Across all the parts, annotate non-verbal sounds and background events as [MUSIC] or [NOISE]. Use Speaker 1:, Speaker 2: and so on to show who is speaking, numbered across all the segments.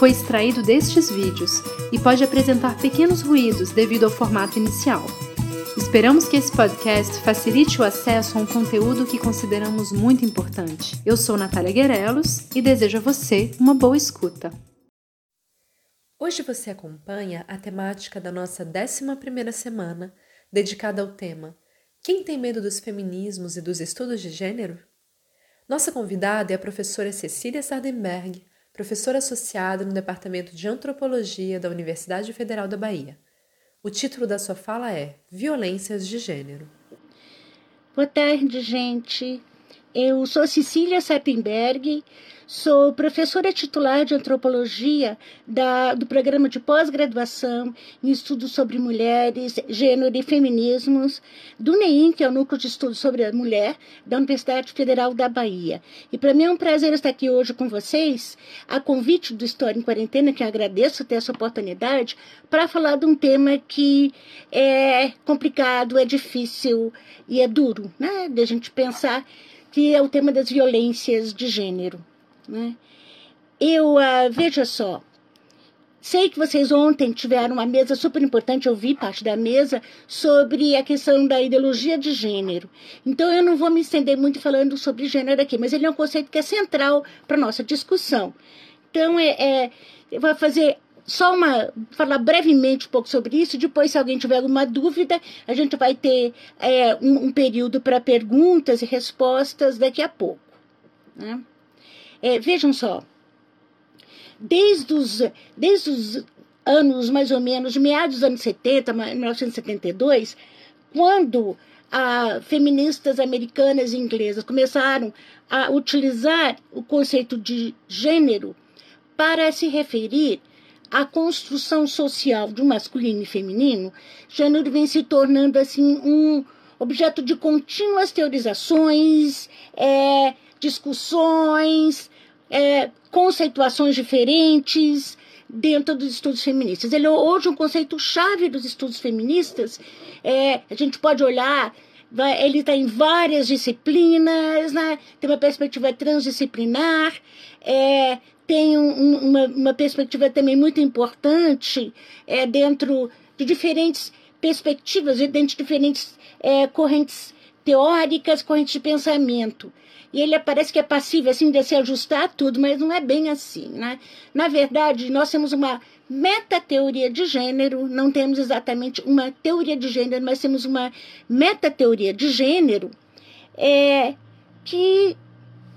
Speaker 1: foi extraído destes vídeos e pode apresentar pequenos ruídos devido ao formato inicial. Esperamos que esse podcast facilite o acesso a um conteúdo que consideramos muito importante. Eu sou Natália Guerelos e desejo a você uma boa escuta. Hoje você acompanha a temática da nossa 11ª semana, dedicada ao tema Quem tem medo dos feminismos e dos estudos de gênero? Nossa convidada é a professora Cecília Sardenberg, professora associada no Departamento de Antropologia da Universidade Federal da Bahia. O título da sua fala é Violências de Gênero.
Speaker 2: Boa tarde, gente. Eu sou Cecília Sappenberg, sou professora titular de antropologia da, do programa de pós-graduação em estudos sobre mulheres, gênero e feminismos do NEIM, que é o Núcleo de Estudos sobre a Mulher, da Universidade Federal da Bahia. E para mim é um prazer estar aqui hoje com vocês, a convite do História em Quarentena, que agradeço ter essa oportunidade, para falar de um tema que é complicado, é difícil e é duro, né? De a gente pensar que é o tema das violências de gênero. Né? Eu, uh, veja só, sei que vocês ontem tiveram uma mesa super importante, eu vi parte da mesa, sobre a questão da ideologia de gênero. Então, eu não vou me estender muito falando sobre gênero aqui, mas ele é um conceito que é central para a nossa discussão. Então, é, é, eu vou fazer só uma falar brevemente um pouco sobre isso. Depois, se alguém tiver alguma dúvida, a gente vai ter é, um, um, período para perguntas e respostas daqui a pouco. Né? É, vejam só, desde os, desde os anos mais ou menos, meados dos anos 70, 1972, quando a feministas americanas e inglesas começaram a utilizar o conceito de gênero para se referir a construção social do masculino e feminino, gênero vem se tornando assim um objeto de contínuas teorizações, é, discussões, é, conceituações diferentes dentro dos estudos feministas. Ele é hoje um conceito chave dos estudos feministas. É, a gente pode olhar ele está em várias disciplinas, né? tem uma perspectiva transdisciplinar, é, tem um, uma, uma, perspectiva também muito importante é, dentro de diferentes perspectivas, dentro de diferentes é, correntes teóricas, correntes de pensamento. E ele parece que é passível assim, de se ajustar a tudo, mas não é bem assim. Né? Na verdade, nós temos uma metateoria de gênero, não temos exatamente uma teoria de gênero, mas temos uma metateoria de gênero é, que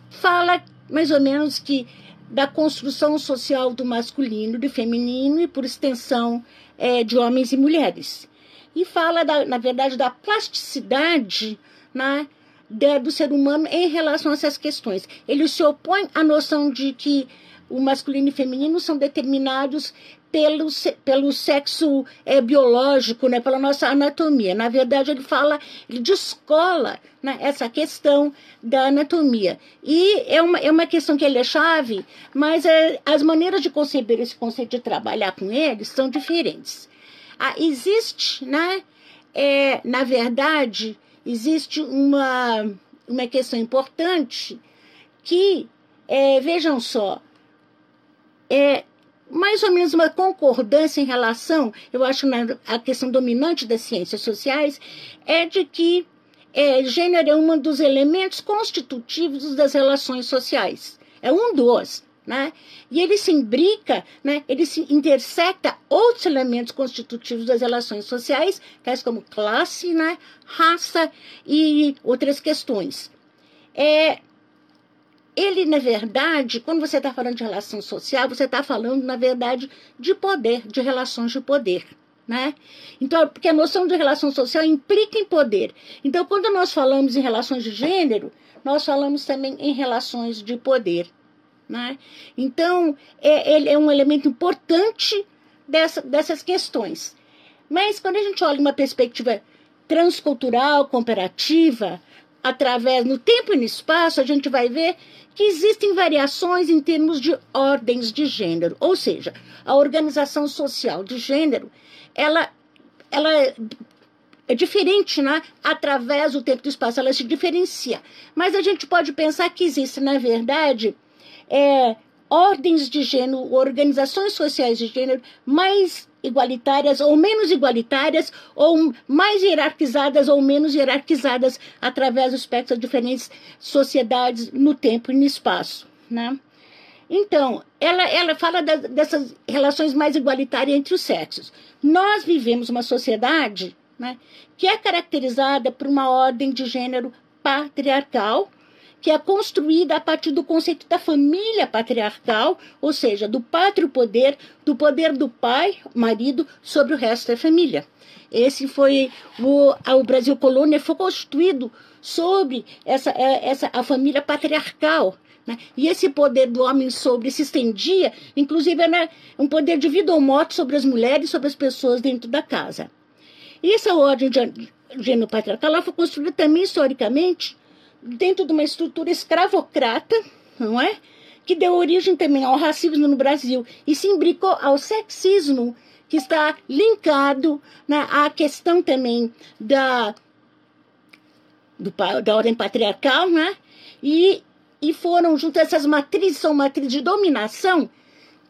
Speaker 2: fala mais ou menos que da construção social do masculino, do feminino e, por extensão, é, de homens e mulheres. E fala, da, na verdade, da plasticidade né, do ser humano em relação a essas questões. Ele se opõe à noção de que o masculino e o feminino são determinados pelo, pelo sexo é, biológico, né, pela nossa anatomia. Na verdade, ele fala, ele descola né, essa questão da anatomia. E é uma, é uma questão que ele é chave, mas é, as maneiras de conceber esse conceito de trabalhar com eles são diferentes. Ah, existe, né, é, na verdade, existe uma, uma questão importante que, é, vejam só, é, mais ou menos uma concordância em relação, eu acho, na a questão dominante das ciências sociais, é de que é, gênero é um dos elementos constitutivos das relações sociais. É um dos. Né? E ele se imbrica, né? ele se intersecta outros elementos constitutivos das relações sociais, tais como classe, né? raça e outras questões. É, ele, na verdade, quando você está falando de relação social, você está falando, na verdade, de poder, de relações de poder. Né? Então, porque a noção de relação social implica em poder. Então, quando nós falamos em relações de gênero, nós falamos também em relações de poder. Né? Então, é, ele é um elemento importante dessa, dessas questões. Mas quando a gente olha uma perspectiva transcultural, comparativa, através no tempo e no espaço, a gente vai ver que existem variações em termos de ordens de gênero, ou seja, a organização social de gênero, ela, ela é diferente, né? Através do tempo e do espaço, ela se diferencia. Mas a gente pode pensar que existe, na verdade, é, ordens de gênero, organizações sociais de gênero mais igualitárias ou menos igualitárias, ou mais hierarquizadas ou menos hierarquizadas através do espectro de diferentes sociedades no tempo e no espaço. Né? Então, ela, ela fala da, dessas relações mais igualitárias entre os sexos. Nós vivemos uma sociedade né, que é caracterizada por uma ordem de gênero patriarcal, que é construída a partir do conceito da família patriarcal, ou seja, do pátrio poder, do poder do pai, marido, sobre o resto da família. Esse foi o, o Brasil colônia foi constituído sobre essa, é, essa a família patriarcal. Né? E esse poder do homem sobre se estendia, inclusive era um poder de vida ou morte sobre as mulheres, sobre as pessoas dentro da casa. E essa ordem de gênero patriarcal foi construída também historicamente dentro de uma estrutura escravocrata, não é? Que deu origem também ao racismo no Brasil e se imbricou ao sexismo, que está linkado né, à questão também da, do, da ordem patriarcal, né? E, e foram juntas essas matrizes, são matrizes de dominação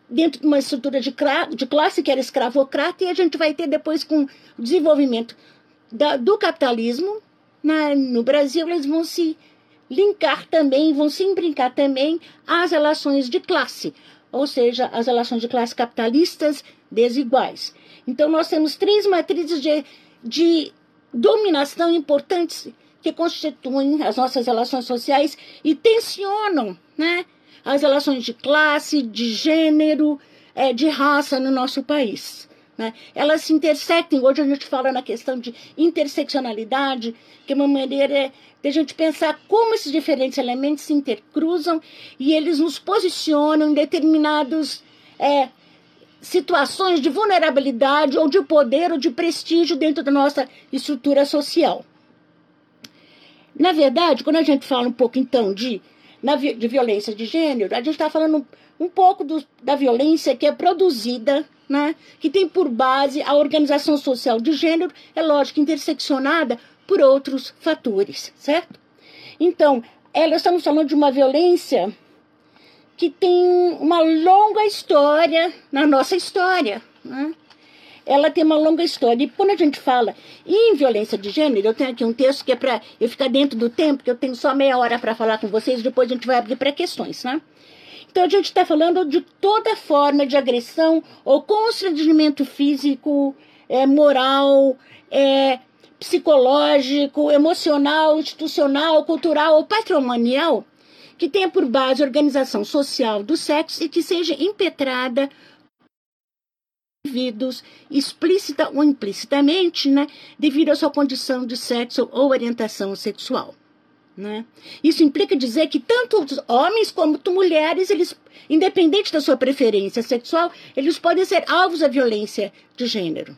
Speaker 2: dentro de uma estrutura de, de classe que era escravocrata, e a gente vai ter depois com o desenvolvimento da, do capitalismo, na, no Brasil, eles vão se linkar também, vão se brincar também às relações de classe, ou seja, as relações de classe capitalistas desiguais. Então, nós temos três matrizes de, de dominação importantes que constituem as nossas relações sociais e tensionam né, as relações de classe, de gênero, é, de raça no nosso país. Né? Elas se intersectem. Hoje a gente fala na questão de interseccionalidade, que é uma maneira de a gente pensar como esses diferentes elementos se intercruzam e eles nos posicionam em determinados é, situações de vulnerabilidade ou de poder ou de prestígio dentro da nossa estrutura social. Na verdade, quando a gente fala um pouco então de, de violência de gênero, a gente está falando um pouco do, da violência que é produzida, né, que tem por base a organização social de gênero, é lógico, interseccionada por outros fatores, certo? Então, ela, estamos falando de uma violência que tem uma longa história na nossa história. Né? Ela tem uma longa história. E quando a gente fala em violência de gênero, eu tenho aqui um texto que é para eu ficar dentro do tempo, que eu tenho só meia hora para falar com vocês, depois a gente vai abrir para questões, né? Então, a gente está falando de toda forma de agressão ou constrangimento físico, é, moral, é, psicológico, emocional, institucional, cultural ou patrimonial que tenha por base a organização social do sexo e que seja impetrada indivíduos explícita ou implicitamente, né, devido à sua condição de sexo ou orientação sexual. Né? Isso implica dizer que tanto homens como mulheres, eles, independente da sua preferência sexual, eles podem ser alvos da violência de gênero.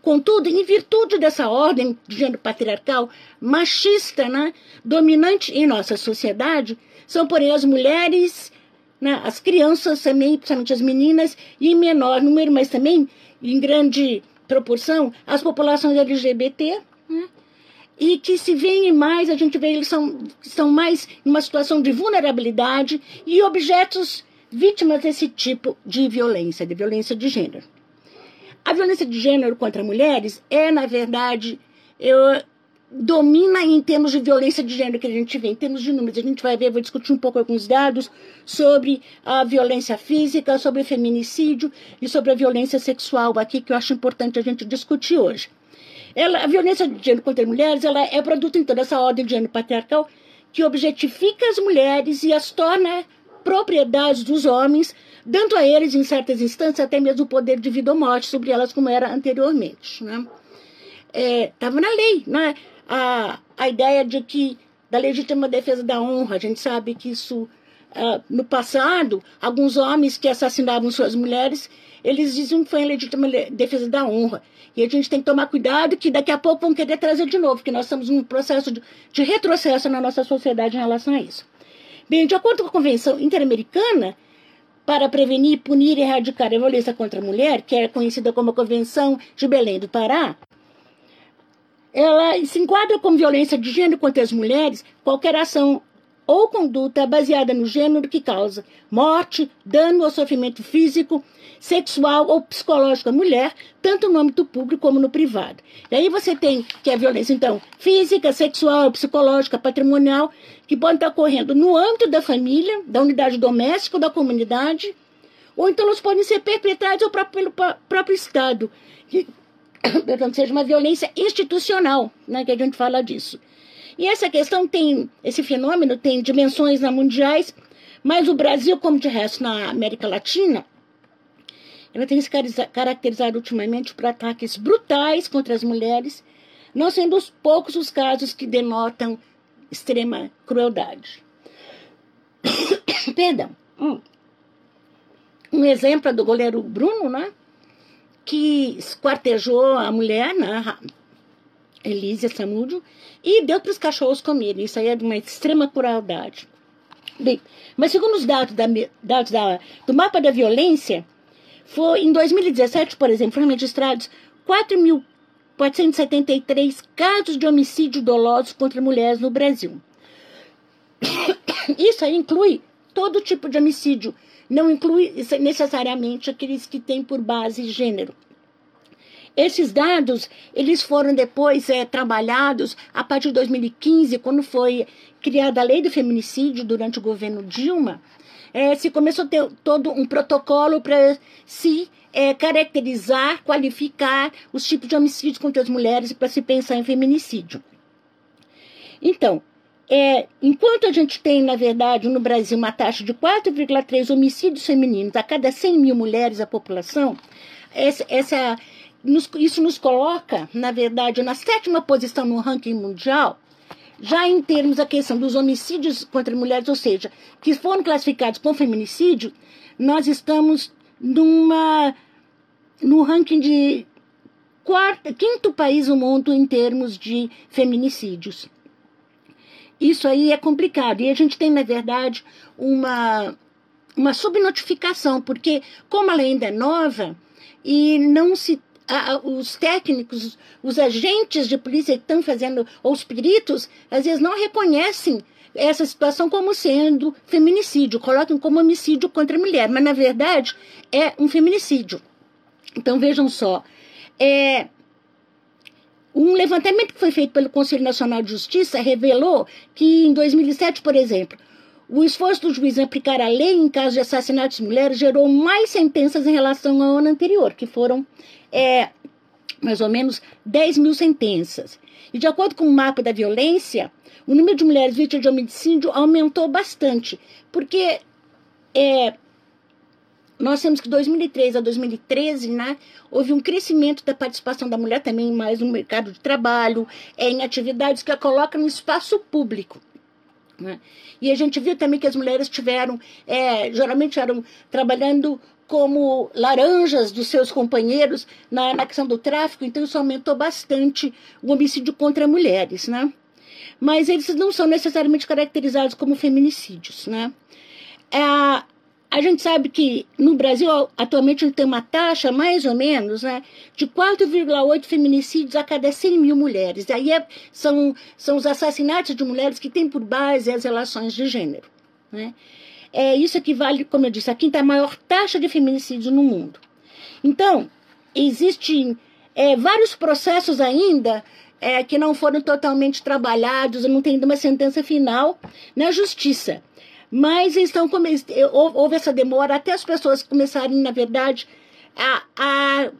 Speaker 2: Contudo, em virtude dessa ordem de gênero patriarcal machista, né, dominante em nossa sociedade, são, porém, as mulheres, né, as crianças também, principalmente as meninas, e em menor número, mas também em grande proporção, as populações LGBT, né, e que se veem mais, a gente vê eles são, são mais em uma situação de vulnerabilidade e objetos vítimas desse tipo de violência, de violência de gênero. A violência de gênero contra mulheres é, na verdade, eu, domina em termos de violência de gênero que a gente vê, em termos de números. A gente vai ver, vou discutir um pouco alguns dados sobre a violência física, sobre o feminicídio e sobre a violência sexual aqui, que eu acho importante a gente discutir hoje. Ela, a violência de gênero contra mulheres ela é produto, então, dessa ordem de gênero patriarcal que objetifica as mulheres e as torna propriedades dos homens, dando a eles, em certas instâncias, até mesmo o poder de vida ou morte sobre elas, como era anteriormente. Né? Estava é, na lei, né? a, a ideia de que da legítima defesa da honra, a gente sabe que isso uh, no passado, alguns homens que assassinavam suas mulheres, eles diziam que foi em legítima defesa da honra. E a gente tem que tomar cuidado que daqui a pouco vão querer trazer de novo, porque nós estamos num processo de, de retrocesso na nossa sociedade em relação a isso. Bem, de acordo com a Convenção Interamericana, para prevenir, punir e erradicar a violência contra a mulher, que é conhecida como a Convenção de Belém do Pará, ela se enquadra como violência de gênero contra as mulheres qualquer ação ou conduta baseada no gênero que causa morte, dano ou sofrimento físico, sexual ou psicológico à mulher, tanto no âmbito público como no privado. E aí você tem que é a violência, então, física, sexual, psicológica, patrimonial, que pode estar ocorrendo no âmbito da família, da unidade doméstica ou da comunidade, ou então elas podem ser perpetradas pelo próprio Estado, que, [COUGHS] portanto, seja uma violência institucional, né, que a gente fala disso. E essa questão tem, esse fenômeno tem dimensões mundiais, mas o Brasil, como de resto na América Latina, ela tem se caracterizado ultimamente por ataques brutais contra as mulheres, não sendo os poucos os casos que denotam extrema crueldade. [COUGHS] Perdão. Hum. Um exemplo é do goleiro Bruno, né? Que esquartejou a mulher, né? Elísia Samúdio, e deu para os cachorros comerem. Isso aí é de uma extrema crueldade. Bem, mas segundo os dados, da, dados da, do mapa da violência, foi, em 2017, por exemplo, foram registrados 4.473 casos de homicídio doloso contra mulheres no Brasil. [COUGHS] Isso aí inclui todo tipo de homicídio, não inclui necessariamente aqueles que têm por base gênero. Esses dados, eles foram depois é, trabalhados a partir de 2015, quando foi criada a lei do feminicídio durante o governo Dilma, é, se começou a ter todo um protocolo para se é, caracterizar, qualificar os tipos de homicídios contra as mulheres para se pensar em feminicídio. Então, é, enquanto a gente tem, na verdade, no Brasil uma taxa de 4,3 homicídios femininos a cada 100 mil mulheres da população, essa, essa nos, isso nos coloca, na verdade, na sétima posição no ranking mundial, já em termos da questão dos homicídios contra mulheres, ou seja, que foram classificados com feminicídio, nós estamos numa no ranking de quarto, quinto país no mundo em termos de feminicídios. Isso aí é complicado. E a gente tem, na verdade, uma, uma subnotificação, porque como a lei ainda é nova e não se a, os técnicos, os agentes de polícia que estão fazendo, ou os peritos, às vezes não reconhecem essa situação como sendo feminicídio, colocam como homicídio contra a mulher, mas na verdade é um feminicídio. Então vejam só, é, um levantamento que foi feito pelo Conselho Nacional de Justiça revelou que em 2007, por exemplo, o esforço do juiz em aplicar a lei em caso de assassinatos de mulheres gerou mais sentenças em relação ao ano anterior, que foram é, mais ou menos 10 mil sentenças. E de acordo com o mapa da violência, o número de mulheres vítimas de homicídio aumentou bastante, porque é, nós temos que de 2003 a 2013, né, houve um crescimento da participação da mulher também mais no mercado de trabalho, é, em atividades que a coloca no espaço público. Né? E a gente viu também que as mulheres tiveram, é, geralmente eram trabalhando como laranjas dos seus companheiros na, na questão do tráfico, então isso aumentou bastante o homicídio contra mulheres, né? Mas eles não são necessariamente caracterizados como feminicídios, né? É, a gente sabe que no Brasil, atualmente, a gente tem uma taxa, mais ou menos, né, de 4,8 feminicídios a cada 100 mil mulheres. Aí é, são, são os assassinatos de mulheres que têm por base as relações de gênero. Né? É, isso equivale, como eu disse, à quinta maior taxa de feminicídio no mundo. Então, existem é, vários processos ainda é, que não foram totalmente trabalhados, não tem ainda uma sentença final na justiça. Mas estão houve essa demora até as pessoas começarem, na verdade, a, a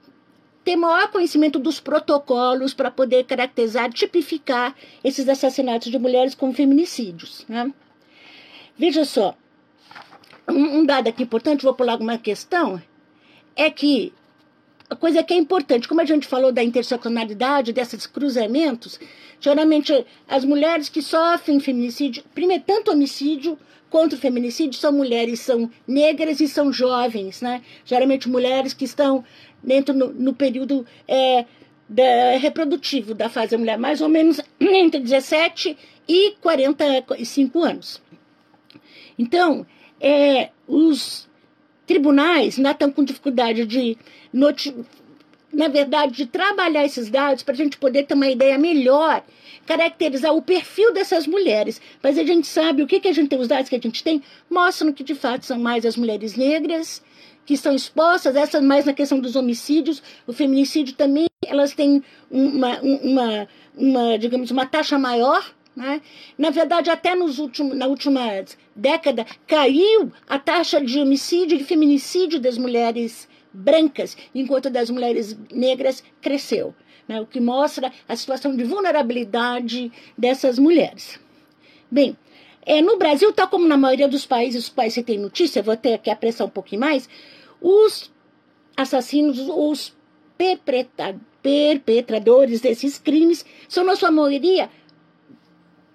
Speaker 2: ter maior conhecimento dos protocolos para poder caracterizar, tipificar esses assassinatos de mulheres como feminicídios. Né? Veja só, um, um dado aqui importante, vou pular alguma questão, é que coisa que é importante, como a gente falou da interseccionalidade, desses cruzamentos, geralmente as mulheres que sofrem feminicídio, primeiro, tanto homicídio quanto feminicídio, são mulheres, são negras e são jovens, né? Geralmente mulheres que estão dentro no, no período é, da, reprodutivo da fase da mulher, mais ou menos entre 17 e 45 anos. Então, é, os tribunais ainda estão com dificuldade de, na verdade, de trabalhar esses dados para a gente poder ter uma ideia melhor, caracterizar o perfil dessas mulheres. Mas a gente sabe o que, que a gente tem, os dados que a gente tem, mostram que de fato são mais as mulheres negras que estão expostas, essas mais na questão dos homicídios, o feminicídio também, elas têm uma, uma, uma digamos, uma taxa maior né? Na verdade, até nos últimos, na última década, caiu a taxa de homicídio e feminicídio das mulheres brancas, enquanto das mulheres negras cresceu. Né? O que mostra a situação de vulnerabilidade dessas mulheres. Bem, é, no Brasil, tal como na maioria dos países, os países têm notícia, vou ter que apressar um pouquinho mais, os assassinos, os perpetradores desses crimes são, na sua maioria,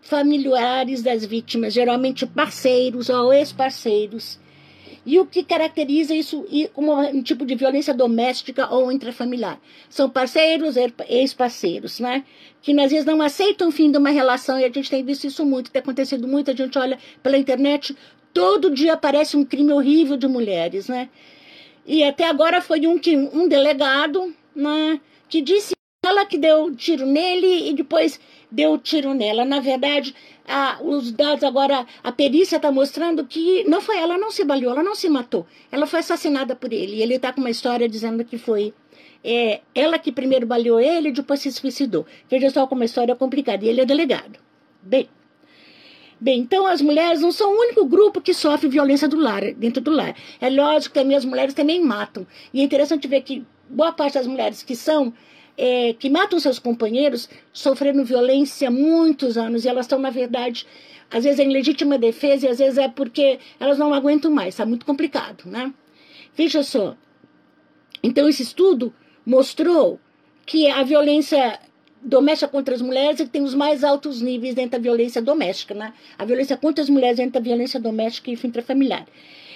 Speaker 2: familiares das vítimas, geralmente parceiros ou ex-parceiros. E o que caracteriza isso como um tipo de violência doméstica ou intrafamiliar? São parceiros, ex-parceiros, né? Que às vezes não aceitam o fim de uma relação, e a gente tem visto isso muito, tem acontecido muito, a gente olha pela internet, todo dia aparece um crime horrível de mulheres, né? E até agora foi um, que, um delegado, né, que disse ela que deu tiro nele e depois deu tiro nela. Na verdade, a, os dados agora, a perícia está mostrando que não foi ela, não se baleou, ela não se matou. Ela foi assassinada por ele. E ele está com uma história dizendo que foi é, ela que primeiro baleou ele e depois se suicidou. Veja só como uma história complicada. E ele é delegado. Bem. Bem, então as mulheres não são o único grupo que sofre violência do lar, dentro do lar. É lógico que também as mulheres também matam. E é interessante ver que boa parte das mulheres que são é, que matam seus companheiros sofrendo violência há muitos anos e elas estão, na verdade, às vezes em legítima defesa e às vezes é porque elas não aguentam mais, está muito complicado, né? Veja só. Então, esse estudo mostrou que a violência doméstica contra as mulheres é que tem os mais altos níveis dentro da violência doméstica, né? A violência contra as mulheres dentro da violência doméstica e intrafamiliar.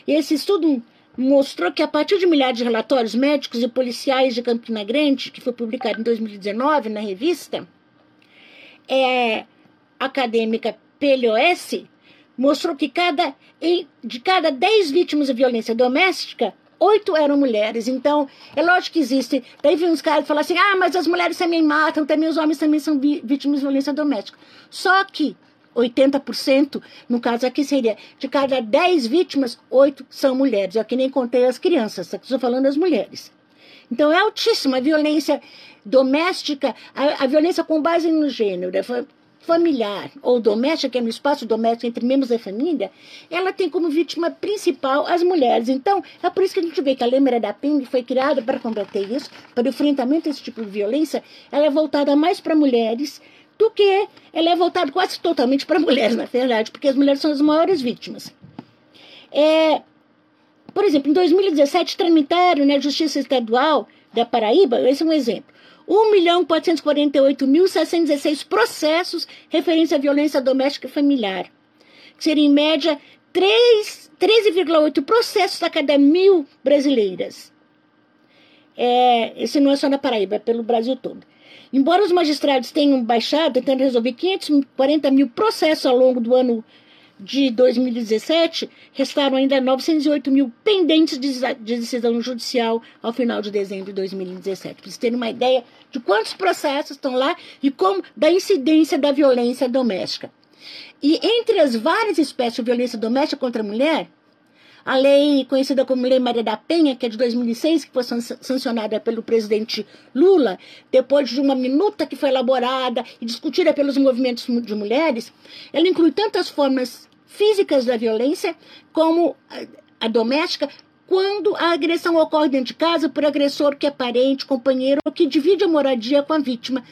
Speaker 2: E esse estudo mostrou que a partir de milhares de relatórios médicos e policiais de Campina Grande, que foi publicado em 2019 na revista é, acadêmica PLOS, mostrou que cada, de cada 10 vítimas de violência doméstica, oito eram mulheres. Então, é lógico que existe. Daí vem uns caras falam assim: ah, mas as mulheres também matam, também os homens também são vítimas de violência doméstica. Só que 80%, no caso aqui seria de cada 10 vítimas, 8 são mulheres. Eu aqui nem contei as crianças, estou falando das mulheres. Então é altíssima a violência doméstica, a, a violência com base no gênero, familiar ou doméstica, que é no espaço doméstico entre membros da família, ela tem como vítima principal as mulheres. Então, é por isso que a gente vê que a Lei Maria da Penha foi criada para combater isso, para o enfrentamento desse tipo de violência, ela é voltada mais para mulheres, do que ela é voltada quase totalmente para mulheres, na verdade, porque as mulheres são as maiores vítimas. É, por exemplo, em 2017 tramitaram na Justiça Estadual da Paraíba, esse é um exemplo, 1.448.716 processos referentes à violência doméstica e familiar, que seria em média 13,8 processos a cada mil brasileiras. É, esse não é só na Paraíba, é pelo Brasil todo. Embora os magistrados tenham baixado, tentando resolver 540 mil processos ao longo do ano de 2017, restaram ainda 908 mil pendentes de decisão judicial ao final de dezembro de 2017. Para vocês terem uma ideia de quantos processos estão lá e como da incidência da violência doméstica. E entre as várias espécies de violência doméstica contra a mulher, a lei conhecida como Lei Maria da Penha, que é de 2006, que foi sancionada pelo presidente Lula, depois de uma minuta que foi elaborada e discutida pelos movimentos de mulheres, ela inclui tantas formas físicas da violência como a, doméstica, quando a agressão ocorre dentro de casa por agressor que é parente, companheiro ou que divide a moradia com a vítima,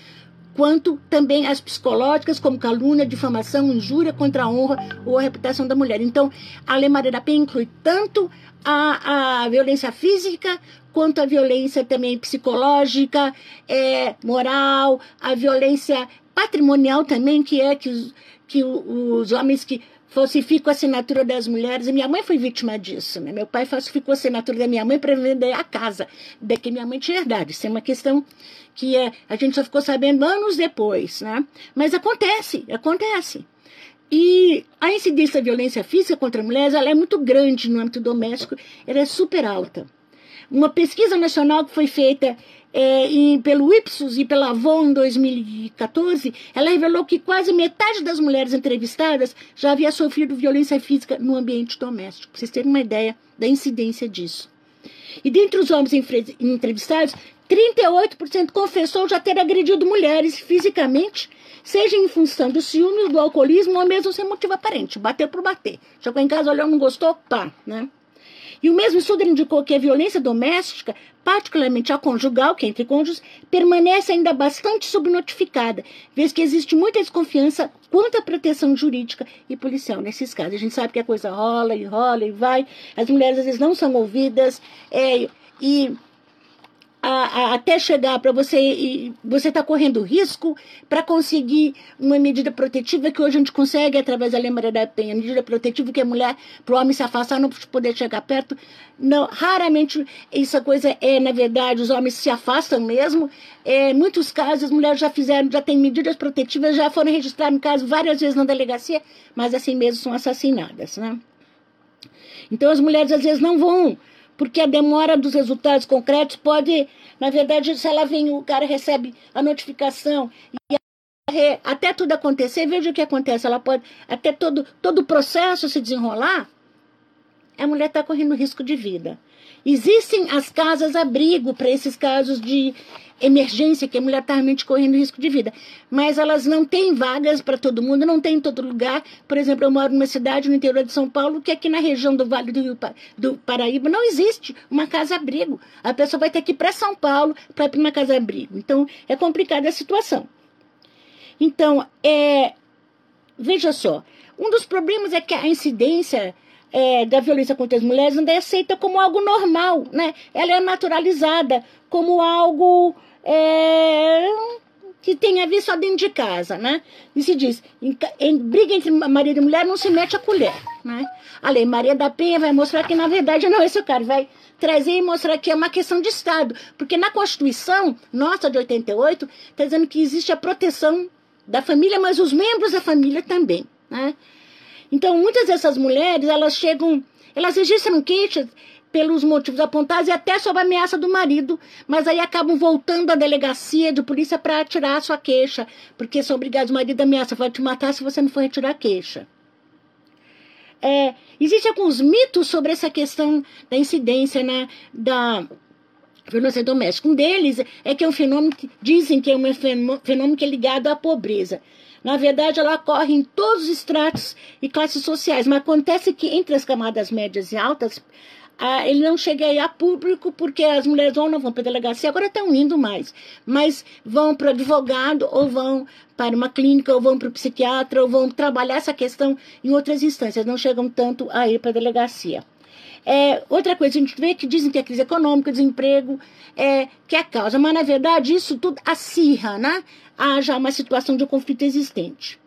Speaker 2: quanto também as psicológicas, como calúnia, difamação, injúria contra a honra ou a reputação da mulher. Então, a Lei Maria da Penha inclui tanto a, a violência física quanto a violência também psicológica, é, moral, a violência patrimonial também, que é que os, que os homens que falsificam a assinatura das mulheres. E minha mãe foi vítima disso. Né? Meu pai falsificou a assinatura da minha mãe para vender a casa, da que minha mãe tinha herdado. Isso é uma questão que é, a gente só ficou sabendo anos depois. Né? Mas acontece, acontece. E a incidência da violência física contra mulheres ela é muito grande no âmbito doméstico, ela é super alta. Uma pesquisa nacional que foi feita é, em, pelo Ipsos e pela Avon em 2014, ela revelou que quase metade das mulheres entrevistadas já havia sofrido violência física no ambiente doméstico. Para vocês terem uma ideia da incidência disso. E dentre os homens entrevistados, 38% confessou já ter agredido mulheres fisicamente seja em função do ciúme, do alcoolismo ou mesmo sem motivo aparente, bater por bater. Chegou em casa, olhou, não gostou, pá, né? E o mesmo estudo indicou que a violência doméstica, particularmente a conjugal, que é entre cônjuges, permanece ainda bastante subnotificada, vez que existe muita desconfiança quanto à proteção jurídica e policial nesses casos. A gente sabe que a coisa rola e rola e vai, as mulheres às vezes não são ouvidas, é, e a, a, até chegar para você você está correndo risco para conseguir uma medida protetiva que hoje a gente consegue através da Lei Maria da Penha, medida protetiva que a mulher para o homem se afastar não poder chegar perto. Não, raramente essa coisa é na verdade os homens se afastam mesmo. É, em muitos casos as mulheres já fizeram, já têm medidas protetivas, já foram registradas no caso várias vezes na delegacia, mas assim mesmo são assassinadas, né? Então as mulheres às vezes não vão porque a demora dos resultados concretos pode, na verdade, se ela vem, o cara recebe a notificação e até tudo acontecer, veja o que acontece, ela pode, até todo, todo o processo se desenrolar, a mulher está correndo risco de vida. Existem as casas abrigo para esses casos de emergência, que a mulher está realmente correndo risco de vida. Mas elas não têm vagas para todo mundo, não tem em todo lugar. Por exemplo, eu moro numa cidade no interior de São Paulo, que aqui na região do Vale do, Rio, do Paraíba não existe uma casa-abrigo. A pessoa vai ter que ir para São Paulo para ir para uma casa-abrigo. Então, é complicada a situação. Então, é, veja só, um dos problemas é que a incidência é, da violência contra as mulheres não é aceita como algo normal, né? Ela é naturalizada como algo é, que tem a ver só dentro de casa, né? E se diz, em, em, briga entre marido e mulher não se mete a colher, né? A lei Maria da Penha vai mostrar que, na verdade, não é o cara, vai trazer e mostrar que é uma questão de Estado, porque na Constituição nossa de 88 está dizendo que existe a proteção da família, mas os membros da família também, né? Então, muitas dessas mulheres, elas chegam, elas registram queixas pelos motivos apontados e até sob a ameaça do marido, mas aí acabam voltando à delegacia de polícia para tirar a sua queixa, porque são obrigados, o marido ameaça, vai te matar se você não for retirar a queixa. É, Existem alguns mitos sobre essa questão da incidência né, da violência doméstica. Um deles é que é um fenômeno que dizem que é um fenômeno que é ligado à pobreza. Na verdade, ela ocorre em todos os estratos e classes sociais, mas acontece que entre as camadas médias e altas, ah, ele não chega aí a público porque as mulheres ou não vão para a delegacia, agora estão indo mais, mas vão para o advogado ou vão para uma clínica ou vão para o psiquiatra ou vão trabalhar essa questão em outras instâncias, não chegam tanto a ir para a delegacia. É, outra coisa, a gente vê que dizem que a crise econômica, desemprego, é, que é a causa, mas na verdade isso tudo acirra, né? haja uma situação de conflito existente.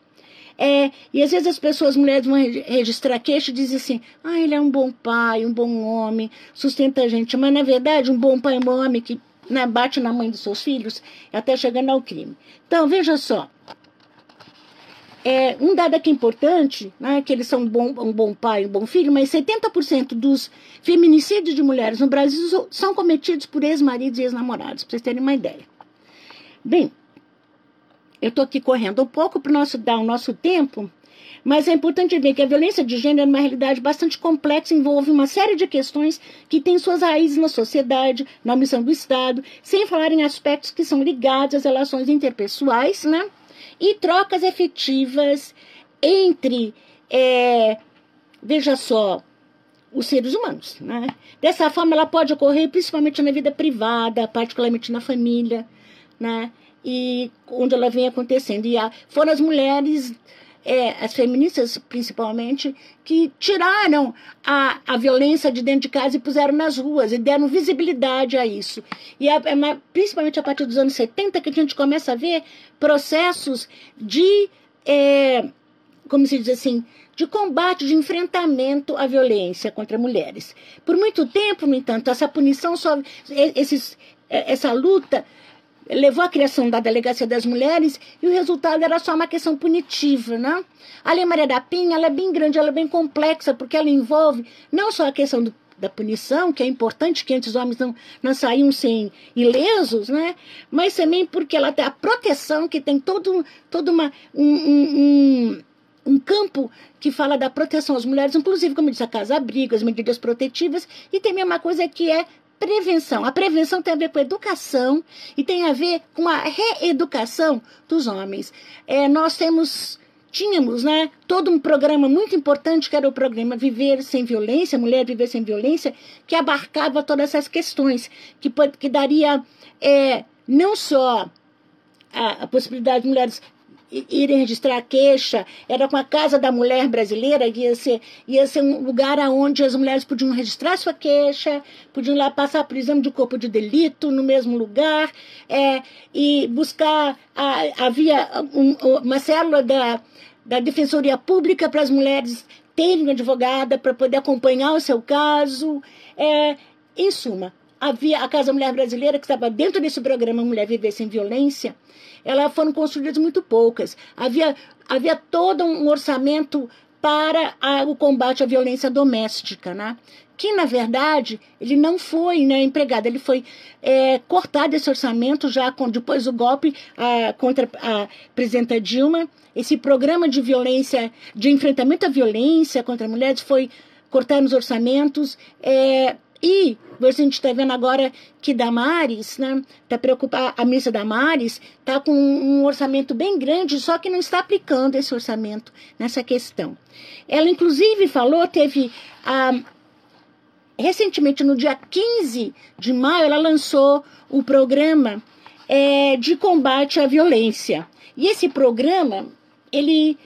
Speaker 2: É, e às vezes as pessoas, mulheres, vão registrar queixa e dizem assim: ah, ele é um bom pai, um bom homem, sustenta a gente. Mas na verdade, um bom pai, um bom homem que né, bate na mãe dos seus filhos, até chegando ao crime. Então, veja só. É, um dado aqui importante, né, que eles são um bom, um bom pai, um bom filho, mas 70% dos feminicídios de mulheres no Brasil são cometidos por ex-maridos e ex-namorados, para vocês terem uma ideia. Bem, eu estou aqui correndo um pouco para nosso dar o nosso tempo, mas é importante ver que a violência de gênero é uma realidade bastante complexa, envolve uma série de questões que têm suas raízes na sociedade, na missão do Estado, sem falar em aspectos que são ligados às relações interpessoais, né? E trocas efetivas entre, é, veja só, os seres humanos, né? Dessa forma, ela pode ocorrer principalmente na vida privada, particularmente na família, né? E onde ela vem acontecendo. E a, foram as mulheres é, as feministas principalmente, que tiraram a, a violência de dentro de casa e puseram nas ruas e deram visibilidade a isso. E a, é, principalmente a partir dos anos 70 que a gente começa a ver processos de, é, como se diz assim, de combate, de enfrentamento à violência contra mulheres. Por muito tempo, no entanto, essa punição só, esses, é, essa luta levou à criação da Delegacia das Mulheres e o resultado era só uma questão punitiva, né? A Lei Maria da Penha ela é bem grande, ela é bem complexa, porque ela envolve não só a questão do, da punição, que é importante que antes os homens não, não saíam sem ilesos, né? mas também porque ela tem a proteção, que tem todo, todo uma, um, um, um campo que fala da proteção às mulheres, inclusive, como disse, a casa-abrigo, as medidas protetivas, e também uma coisa que é prevenção. A prevenção tem a ver com a educação e tem a ver com a reeducação dos homens. É, nós temos tínhamos né, todo um programa muito importante, que era o programa Viver Sem Violência, Mulher Viver Sem Violência, que abarcava todas essas questões, que, que daria é, não só a, a possibilidade de mulheres irem registrar queixa, era com a Casa da Mulher Brasileira, que ia ser, ia ser um lugar onde as mulheres podiam registrar sua queixa, podiam lá passar por exame de corpo de delito no mesmo lugar, é, e buscar, a, havia um, uma célula da, da Defensoria Pública para as mulheres terem uma advogada para poder acompanhar o seu caso. É, em suma, havia a Casa Mulher Brasileira, que estava dentro desse programa Mulher Viver Sem Violência, elas foram construídas muito poucas. Havia, havia todo um orçamento para a, o combate à violência doméstica, né? que na verdade ele não foi né, empregado, ele foi é, cortado esse orçamento já com, depois do golpe a, contra a presidenta Dilma. Esse programa de violência, de enfrentamento à violência contra mulheres foi cortado nos orçamentos. É, e a gente está vendo agora que Damares, né, tá preocupada, a ministra Damares está com um orçamento bem grande, só que não está aplicando esse orçamento nessa questão. Ela, inclusive, falou, teve a. Recentemente, no dia 15 de maio, ela lançou o programa é, de combate à violência. E esse programa, ele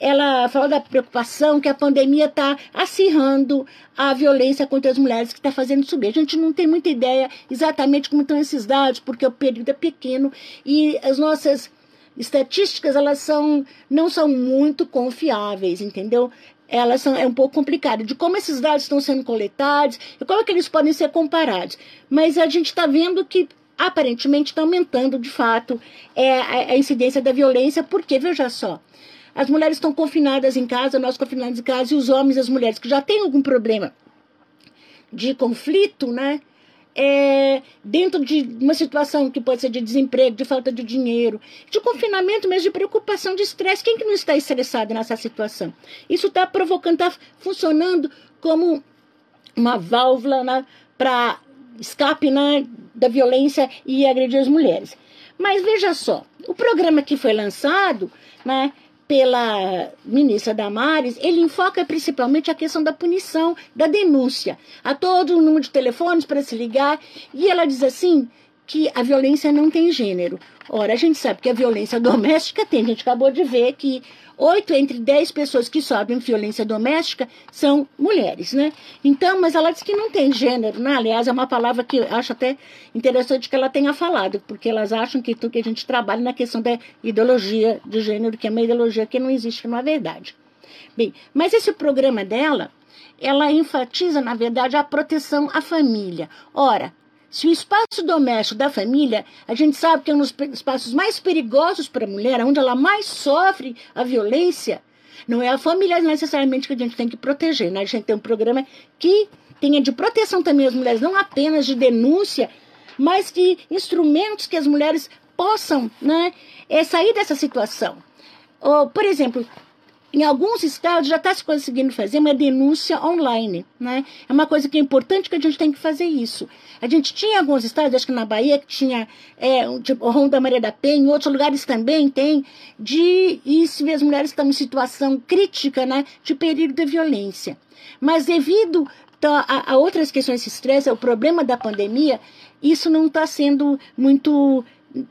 Speaker 2: ela falou da preocupação que a pandemia está acirrando a violência contra as mulheres, que está fazendo subir. A gente não tem muita ideia exatamente como estão esses dados, porque o período é pequeno e as nossas estatísticas elas são não são muito confiáveis, entendeu? Elas são é um pouco complicado de como esses dados estão sendo coletados e como é que eles podem ser comparados. Mas a gente está vendo que aparentemente está aumentando de fato é, a, a incidência da violência, porque veja só, as mulheres estão confinadas em casa, nós confinados em casa, e os homens e as mulheres que já têm algum problema de conflito, né? É, dentro de uma situação que pode ser de desemprego, de falta de dinheiro, de confinamento mesmo, de preocupação, de estresse. Quem que não está estressado nessa situação? Isso está provocando, está funcionando como uma válvula né, para escape né, da violência e agredir as mulheres. Mas veja só, o programa que foi lançado, né, pela ministra Damares, ele enfoca principalmente a questão da punição, da denúncia. A todo o número de telefones para se ligar. E ela diz assim que a violência não tem gênero. Ora, a gente sabe que a violência [LAUGHS] doméstica tem. A gente acabou de ver que oito entre dez pessoas que sofrem violência doméstica são mulheres, né? Então, mas ela diz que não tem gênero, né? Aliás, é uma palavra que eu acho até interessante que ela tenha falado, porque elas acham que tudo que a gente trabalha na questão da ideologia de gênero, que é uma ideologia que não existe, não é verdade. Bem, mas esse programa dela, ela enfatiza, na verdade, a proteção à família. Ora, se o espaço doméstico da família, a gente sabe que é um dos espaços mais perigosos para a mulher, onde ela mais sofre a violência, não é a família necessariamente que a gente tem que proteger, né? A gente tem um programa que tenha de proteção também as mulheres, não apenas de denúncia, mas de instrumentos que as mulheres possam né, é, sair dessa situação. Ou, por exemplo, em alguns estados já está se conseguindo fazer uma denúncia online, né? É uma coisa que é importante que a gente tem que fazer isso. A gente tinha alguns estados, acho que na Bahia, que tinha é, tipo, Ronda Maria da Penha, em outros lugares também tem, de e se as mulheres estão em situação crítica, né, de período de violência. Mas devido a, a outras questões de estresse, o problema da pandemia, isso não está sendo muito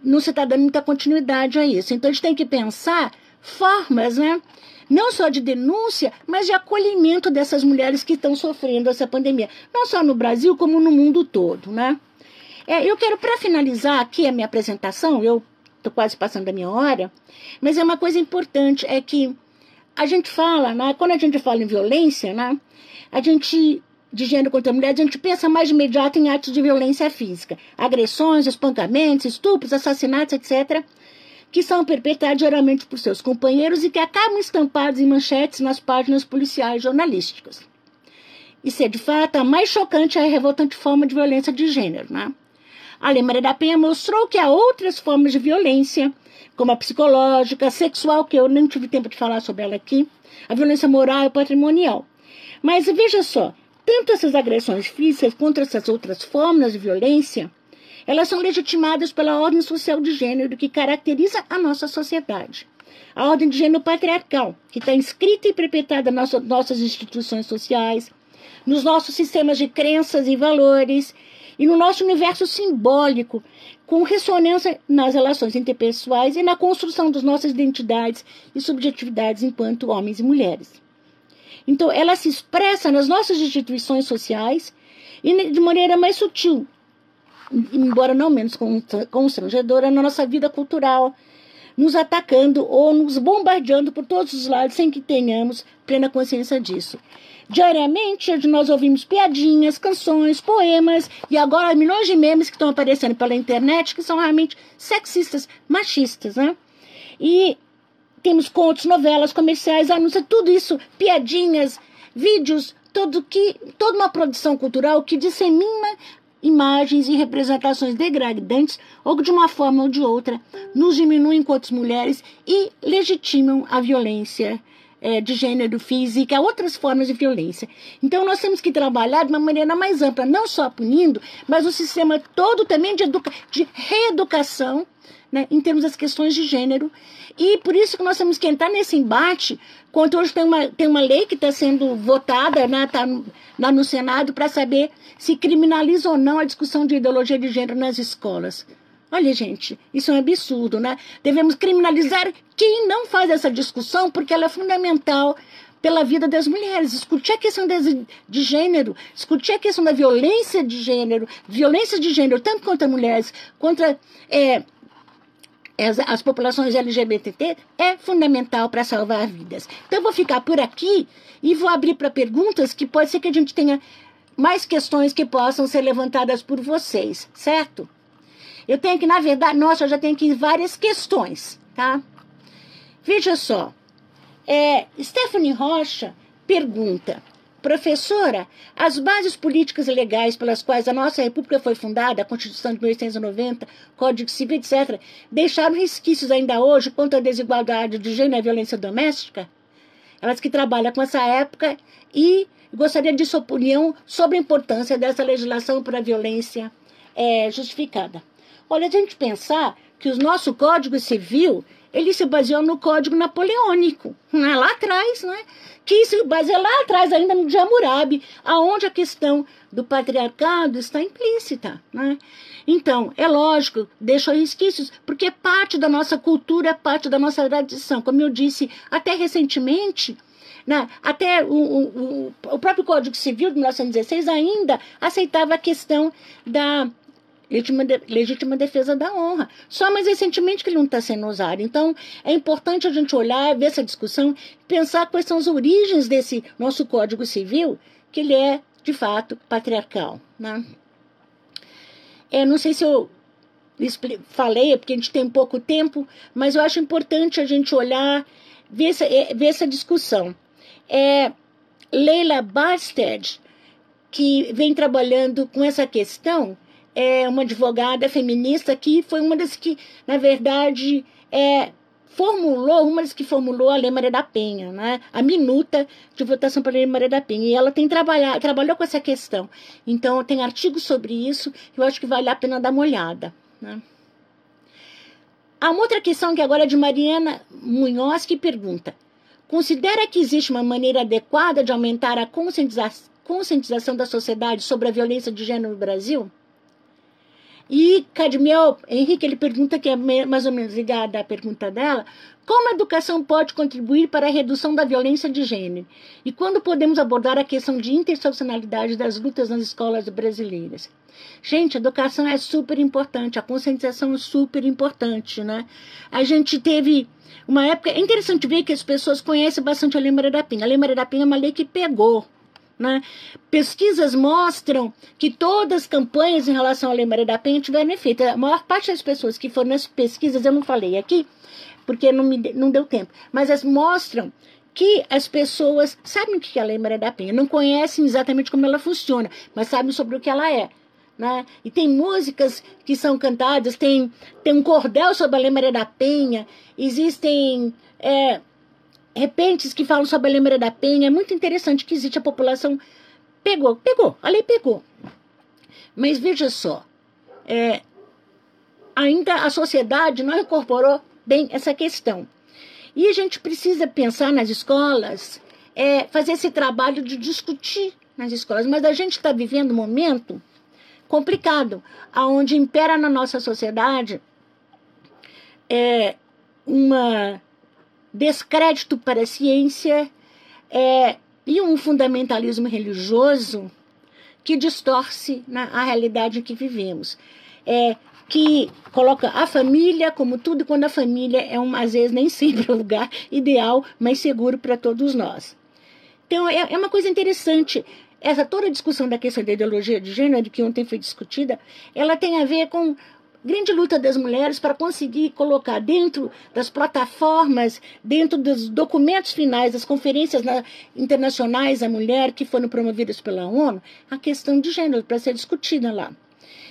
Speaker 2: não se está dando muita continuidade a isso. Então, a gente tem que pensar formas, né? Não só de denúncia, mas de acolhimento dessas mulheres que estão sofrendo essa pandemia. Não só no Brasil, como no mundo todo, né? É, eu quero, para finalizar aqui a minha apresentação, eu estou quase passando da minha hora, mas é uma coisa importante, é que a gente fala, né, quando a gente fala em violência, né, a gente, de gênero contra a mulher, a gente pensa mais de imediato em atos de violência física, agressões, espancamentos, estupros, assassinatos, etc., que são perpetrados geralmente por seus companheiros e que acabam estampados em manchetes nas páginas policiais jornalísticas. Isso é, de fato, a mais chocante e revoltante forma de violência de gênero, né? A Lei Maria da Penha mostrou que há outras formas de violência, como a psicológica, a sexual, que eu nem tive tempo de falar sobre ela aqui, a violência moral e patrimonial. Mas veja só, tanto essas agressões físicas quanto essas outras formas de violência, elas são legitimadas pela ordem social de gênero que caracteriza a nossa sociedade. A ordem de gênero patriarcal, que está inscrita e perpetrada nas nossas instituições sociais, nos nossos sistemas de crenças e valores e no nosso universo simbólico, com ressonância nas relações interpessoais e na construção das nossas identidades e subjetividades enquanto homens e mulheres. Então, ela se expressa nas nossas instituições sociais e de maneira mais sutil, embora não menos constrangedora, na nossa vida cultural, nos atacando ou nos bombardeando por todos os lados sem que tenhamos plena consciência disso. Diariamente, nós ouvimos piadinhas, canções, poemas e agora milhões de memes que estão aparecendo pela internet que são realmente sexistas, machistas, né? E temos contos, novelas, comerciais, anúncios, tudo isso, piadinhas, vídeos, tudo que, toda uma produção cultural que dissemina imagens e representações degradantes ou de uma forma ou de outra nos diminuem enquanto mulheres e legitimam a violência é, de gênero física, outras formas de violência. Então, nós temos que trabalhar de uma maneira mais ampla, não só punindo, mas o sistema todo também de, educa de reeducação, né, em termos das questões de gênero. E por isso que nós temos que entrar nesse embate, quanto hoje tem uma, tem uma lei que está sendo votada né, tá lá no Senado para saber se criminaliza ou não a discussão de ideologia de gênero nas escolas. Olha, gente, isso é um absurdo, né? Devemos criminalizar quem não faz essa discussão, porque ela é fundamental pela vida das mulheres. Discutir a questão de, de gênero, discutir a questão da violência de gênero, violência de gênero, tanto contra mulheres, contra é, as, as, populações LGBT, é fundamental para salvar vidas. Então, eu vou ficar por aqui e vou abrir para perguntas que pode ser que a gente tenha mais questões que possam ser levantadas por vocês, certo? Eu tenho que, na verdade, nossa, eu já tenho aqui várias questões, tá? Veja só. É, Stephanie Rocha pergunta: Professora, as bases políticas e legais pelas quais a nossa República foi fundada, a Constituição de 1890, Código Civil, etc., deixaram resquícios ainda hoje contra a desigualdade de gênero e violência doméstica? Elas que trabalham com essa época e gostaria de sua opinião sobre a importância dessa legislação para a violência é, justificada. Olha, a gente pensar que o nosso Código Civil ele se baseou no Código Napoleônico, né? lá atrás, né? que se baseia lá atrás, ainda no de Hammurabi, aonde a questão do patriarcado está implícita. Né? Então, é lógico, deixou resquícios, porque é parte da nossa cultura, é parte da nossa tradição. Como eu disse, até recentemente, né? Até o, o, o, próprio Código Civil de 1916 ainda aceitava a questão da legítima, de, legítima defesa da honra. Só mais recentemente que ele não está sendo usado. Então, é importante a gente olhar, ver essa discussão, pensar quais são as origens desse nosso Código Civil, que ele é, de fato, patriarcal. Né? É, não sei se eu falei, é porque a gente tem pouco tempo, mas eu acho importante a gente olhar, ver essa, é, ver essa discussão. É, Leila Basted, que vem trabalhando com essa questão, é uma advogada feminista que foi uma das que, na verdade, é, formulou, uma das que formulou a Lei Maria da Penha, né? a minuta de votação para a Lei Maria da Penha. E ela tem trabalhado, trabalhou com essa questão. Então, tem artigos sobre isso, eu acho que vale a pena dar uma olhada. Né? Há uma outra questão que agora é de Mariana Munhoz, que pergunta: considera que existe uma maneira adequada de aumentar a conscientização da sociedade sobre a violência de gênero no Brasil? E Cadmiel, Henrique, ele pergunta, que é mais ou menos ligada à pergunta dela, como a educação pode contribuir para a redução da violência de gênero? E quando podemos abordar a questão de interseccionalidade das lutas nas escolas brasileiras? Gente, a educação é super importante, a conscientização é super importante, né? A gente teve uma época. É interessante ver que as pessoas conhecem bastante a Lei Maria da Penha. A Lei Maria da Penha é uma lei que pegou. Né? Pesquisas mostram que todas as campanhas em relação à Lei Maria da Penha tiveram efeito. A maior parte das pessoas que foram nessas pesquisas, eu não falei aqui, porque não, me, não deu tempo, mas elas mostram que as pessoas sabem o que é a Lei Maria da Penha, não conhecem exatamente como ela funciona, mas sabem sobre o que ela é. Né? E tem músicas que são cantadas, tem, tem um cordel sobre a Lei Maria da Penha, existem é, repentes que falam sobre a Lei Maria da Penha. É muito interessante que existe a população. Pegou, pegou, a lei pegou. Mas veja só, é, ainda a sociedade não incorporou bem essa questão. E a gente precisa pensar nas escolas, é, fazer esse trabalho de discutir nas escolas. Mas a gente está vivendo um momento complicado, aonde impera na nossa sociedade é, uma descrédito para a ciência é, e um fundamentalismo religioso que distorce na, a realidade em que vivemos. É, que coloca a família como tudo, quando a família é, um, às vezes, nem sempre o lugar ideal, mas seguro para todos nós. Então, é, é uma coisa interessante essa toda a discussão da questão da ideologia de gênero, que ontem foi discutida, ela tem a ver com grande luta das mulheres para conseguir colocar dentro das plataformas, dentro dos documentos finais das conferências internacionais da mulher que foram promovidas pela ONU, a questão de gênero para ser discutida lá.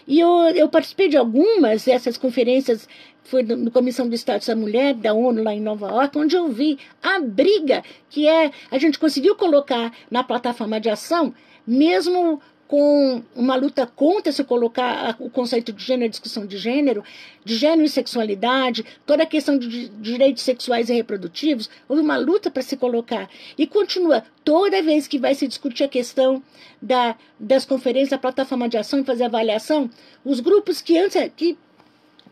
Speaker 2: E eu, eu participei de algumas dessas conferências, foi no Comissão do Status da Mulher, da ONU, lá em Nova York, onde eu vi a briga que é, a gente conseguiu colocar na plataforma de ação, mesmo com uma luta contra se colocar o conceito de gênero, discussão de gênero, de gênero e sexualidade, toda a questão de direitos sexuais e reprodutivos, houve uma luta para se colocar. E continua, toda vez que vai se discutir a questão da, das conferências, da plataforma de ação e fazer avaliação, os grupos que antes que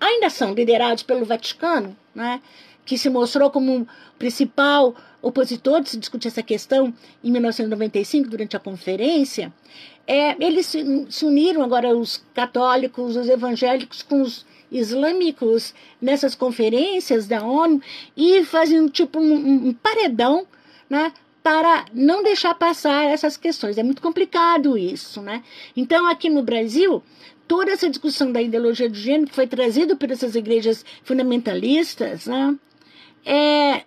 Speaker 2: ainda são liderados pelo Vaticano, né, que se mostrou como principal opositor de se discutir essa questão em 1995, durante a conferência, é, eles se, uniram agora, os católicos, os evangélicos, com os islâmicos nessas conferências da ONU e fazem tipo um, um paredão, né? para não deixar passar essas questões. É muito complicado isso, né? Então, aqui no Brasil, toda essa discussão da ideologia de gênero que foi trazida por essas igrejas fundamentalistas, né? É,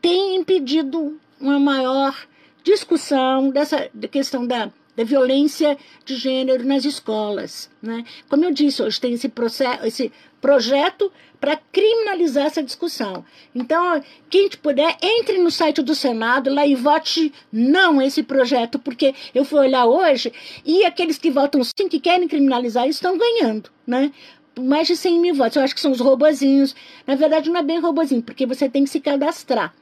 Speaker 2: tem impedido uma maior discussão dessa questão da da violência de gênero nas escolas. Né? Como eu disse, hoje tem esse, processo, esse projeto para criminalizar essa discussão. Então, quem puder, entre no site do Senado lá e vote não esse projeto, porque eu fui olhar hoje e aqueles que votam sim, que querem criminalizar, estão ganhando. Né? mais de 100 mil votos. Eu acho que são os robozinhos. Na verdade, não é bem robozinho, porque você tem que se cadastrar.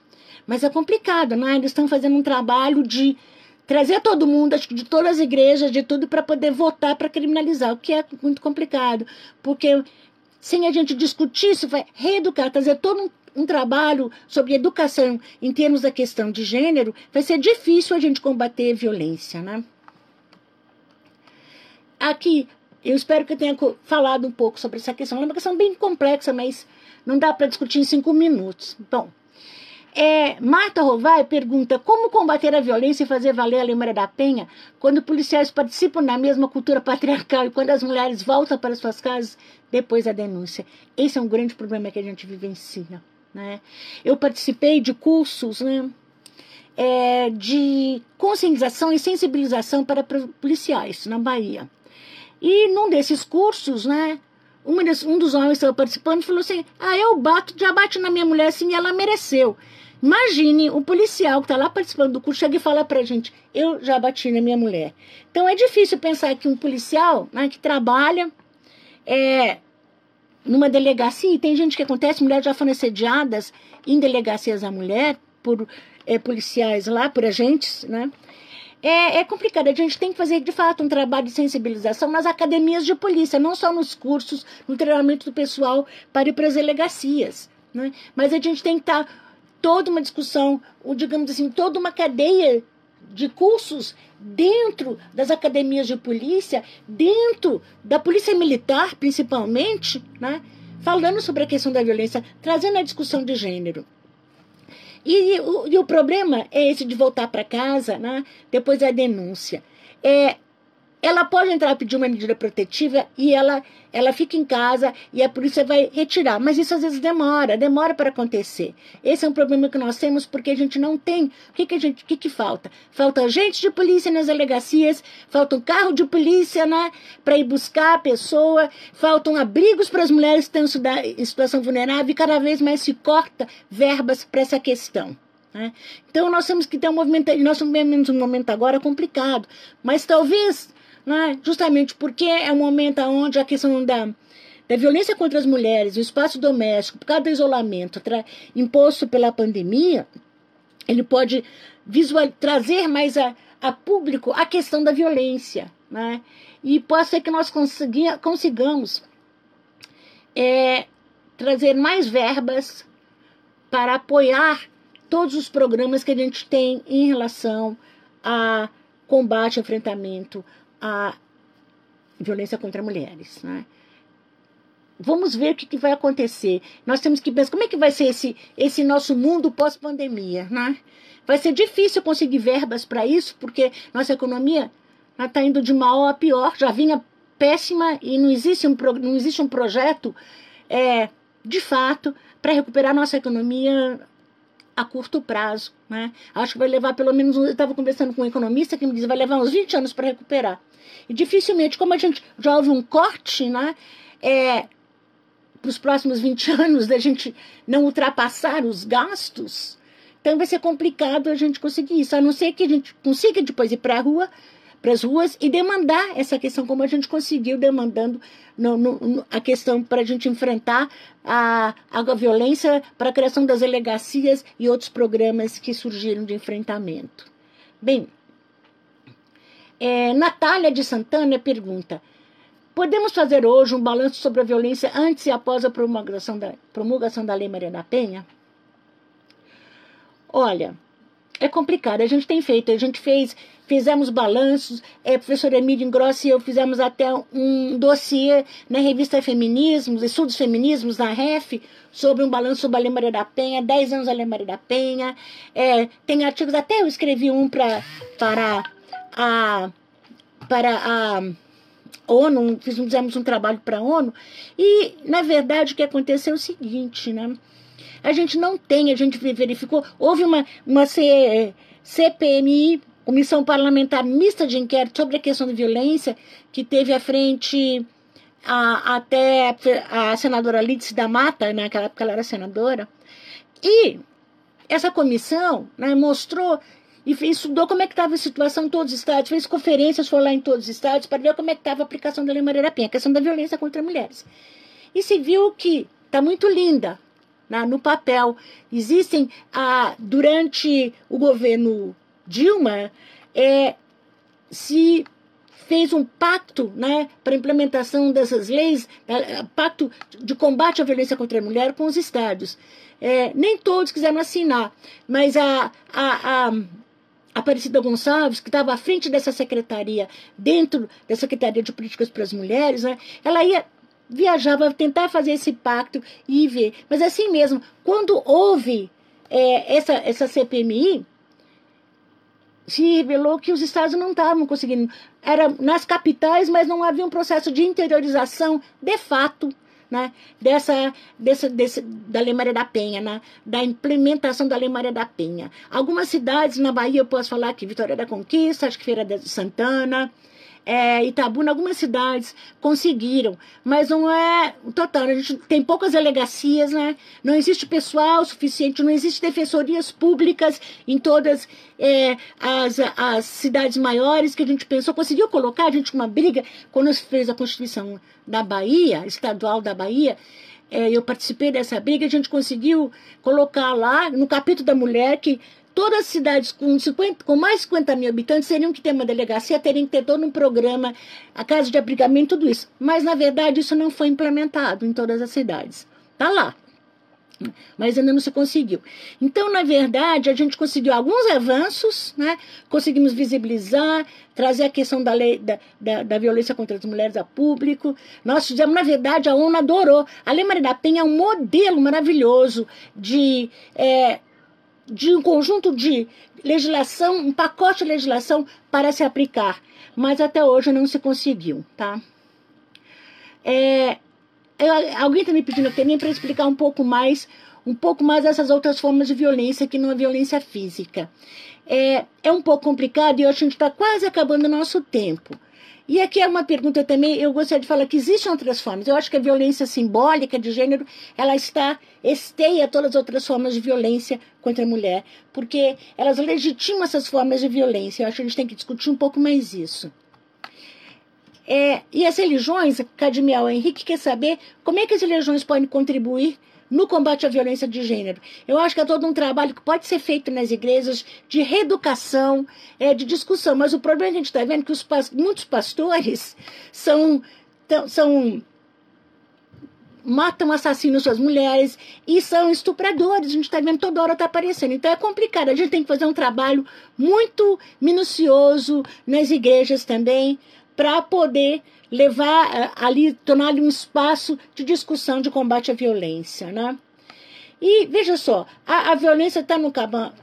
Speaker 2: Mas é complicado, né? Eles estão fazendo um trabalho de trazer todo mundo, acho que de todas as igrejas, de tudo, para poder votar para criminalizar, o que é muito complicado, porque sem a gente discutir isso, vai reeducar, trazer todo um, um trabalho sobre educação em termos da questão de gênero, vai ser difícil a gente combater a violência, né? Aqui, eu espero que eu tenha falado um pouco sobre essa questão. É uma questão bem complexa, mas não dá para discutir em cinco minutos. Bom, é, Marta Rovai pergunta como combater a violência e fazer valer a Lei da Penha quando policiais participam da mesma cultura patriarcal e quando as mulheres voltam para suas casas depois da denúncia. Esse é um grande problema que a gente vivencia. Né? Eu participei de cursos né, é, de conscientização e sensibilização para policiais na Bahia. E num desses cursos, né, um, um dos homens que estava participando falou assim: Ah, eu bato, já bate na minha mulher assim e ela mereceu. Imagine o policial que está lá participando do curso chega e fala para gente: eu já bati na minha mulher. Então é difícil pensar que um policial né, que trabalha é, numa delegacia, e tem gente que acontece, mulheres já foram assediadas em delegacias à mulher por é, policiais lá, por agentes, né? É, é complicado. A gente tem que fazer, de fato, um trabalho de sensibilização nas academias de polícia, não só nos cursos, no treinamento do pessoal para ir para as delegacias. Né? Mas a gente tem que estar toda uma discussão, ou, digamos assim, toda uma cadeia de cursos dentro das academias de polícia, dentro da polícia militar, principalmente, né? falando sobre a questão da violência, trazendo a discussão de gênero. E, o, e o problema é esse de voltar para casa, né? depois da denúncia. É, ela pode entrar pedir uma medida protetiva e ela, ela fica em casa e a polícia vai retirar. Mas isso às vezes demora, demora para acontecer. Esse é um problema que nós temos porque a gente não tem. O que, que, a gente, o que, que falta? Falta agente de polícia nas delegacias, falta um carro de polícia né, para ir buscar a pessoa, faltam abrigos para as mulheres que estão em situação vulnerável e cada vez mais se corta verbas para essa questão. Né? Então nós temos que ter um movimento, nós temos um momento agora complicado, mas talvez né? justamente porque é um momento onde a questão da, da violência contra as mulheres, o espaço doméstico, por causa do isolamento imposto pela pandemia, ele pode visual, trazer mais a, a público a questão da violência. Né? E pode ser que nós consigamos é, trazer mais verbas para apoiar todos os programas que a gente tem em relação a combate, enfrentamento a violência contra mulheres. Né? Vamos ver o que, que, vai acontecer. Nós temos que pensar como é que vai ser esse, esse nosso mundo pós-pandemia. Né? Vai ser difícil conseguir verbas para isso, porque nossa economia está indo de mal a pior, já vinha péssima e não existe um, não existe um projeto é, de fato para recuperar nossa economia a curto prazo. Né? Acho que vai levar pelo menos. Eu estava conversando com um economista que me disse vai levar uns 20 anos para recuperar. E dificilmente, como a gente já houve um corte, né? É, para os próximos 20 anos, da gente não ultrapassar os gastos, então vai ser complicado a gente conseguir isso, a não ser que a gente consiga depois ir para a rua, para as ruas e demandar essa questão, como a gente conseguiu demandando no, no, a questão para a gente enfrentar a, a violência, para a criação das delegacias e outros programas que surgiram de enfrentamento. Bem, é, Natália de Santana pergunta: Podemos fazer hoje um balanço sobre a violência antes e após a promulgação da, promulgação da Lei Maria da Penha? Olha, é complicado. A gente tem feito, a gente fez, fizemos balanços, é, a professora Emília Ingrossi e eu fizemos até um dossiê na revista Feminismos, Estudos Feminismos, na REF, sobre um balanço sobre a Lei Maria da Penha, 10 anos da Lei Maria da Penha. É, tem artigos, até eu escrevi um pra, para a, para a ONU, fizemos um trabalho para a ONU, e, na verdade, o que aconteceu é o seguinte, né? A gente não tem, a gente verificou, houve uma, uma C, CPMI, Comissão Parlamentar Mista de Inquérito sobre a questão da violência, que teve à frente a, até a senadora Lídice da Mata, naquela época ela era senadora, e essa comissão né, mostrou e estudou como é que estava a situação em todos os estados, fez conferências, foi lá em todos os estados para ver como é que estava a aplicação da Lei Maria da Penha, a questão da violência contra mulheres. E se viu que está muito linda né, no papel. Existem, ah, durante o governo Dilma, é, se fez um pacto né, para a implementação dessas leis, é, pacto de combate à violência contra a mulher com os estados. É, nem todos quiseram assinar, mas a, a, a Aparecida Gonçalves, que estava à frente dessa secretaria, dentro da Secretaria de Políticas para as Mulheres, né, ela ia viajava tentar fazer esse pacto e ver. Mas assim mesmo, quando houve é, essa, essa CPMI, se revelou que os estados não estavam conseguindo. Era nas capitais, mas não havia um processo de interiorização de fato né, dessa, dessa, desse, da Lei Maria da Penha, né, da implementação da Lei Maria da Penha. Algumas cidades na Bahia, eu posso falar que Vitória da Conquista, acho que Feira de Santana, é, Itabuna, algumas cidades conseguiram, mas não é total. A gente tem poucas delegacias, né? Não existe pessoal suficiente, não existe defensorias públicas em todas é, as, as cidades maiores que a gente pensou. Conseguiu colocar a gente uma briga quando se fez a Constituição da Bahia, estadual da Bahia. É, eu participei dessa briga, a gente conseguiu colocar lá no capítulo da mulher que todas as cidades com, 50, com mais de 50 mil habitantes teriam que ter uma delegacia, teriam que ter todo um programa, a casa de abrigamento, tudo isso. Mas, na verdade, isso não foi implementado em todas as cidades. Está lá, mas ainda não se conseguiu. Então, na verdade, a gente conseguiu alguns avanços, né? conseguimos visibilizar, trazer a questão da lei da, da, da, violência contra as mulheres a público. Nós fizemos, na verdade, a ONU adorou. A Lei Maria da Penha é um modelo maravilhoso de, é, de um conjunto de legislação, um pacote de legislação para se aplicar. Mas até hoje não se conseguiu, tá? É, eu, alguém está me pedindo também para explicar um pouco mais, um pouco mais essas outras formas de violência que não a violência física. É, é um pouco complicado e hoje a gente está quase acabando o nosso tempo. E aqui é uma pergunta também, eu gostaria de falar que existem outras formas. Eu acho que a violência simbólica de gênero, ela está, esteia todas as outras formas de violência contra a mulher, porque elas legitimam essas formas de violência. Eu acho que a gente tem que discutir um pouco mais isso. É, e as religiões, Cadmiel Henrique quer saber como é que as religiões podem contribuir no combate à violência de gênero. Eu acho que é todo um trabalho que pode ser feito nas igrejas de reeducação, é, de discussão, mas o problema é que a gente está vendo que os, muitos pastores são, são matam, assassinam suas mulheres e são estupradores. A gente está vendo toda hora está aparecendo. Então é complicado. A gente tem que fazer um trabalho muito minucioso nas igrejas também para poder levar eh, ali, tornar ali um espaço de discussão de combate à violência, né? E veja só, a, a violência está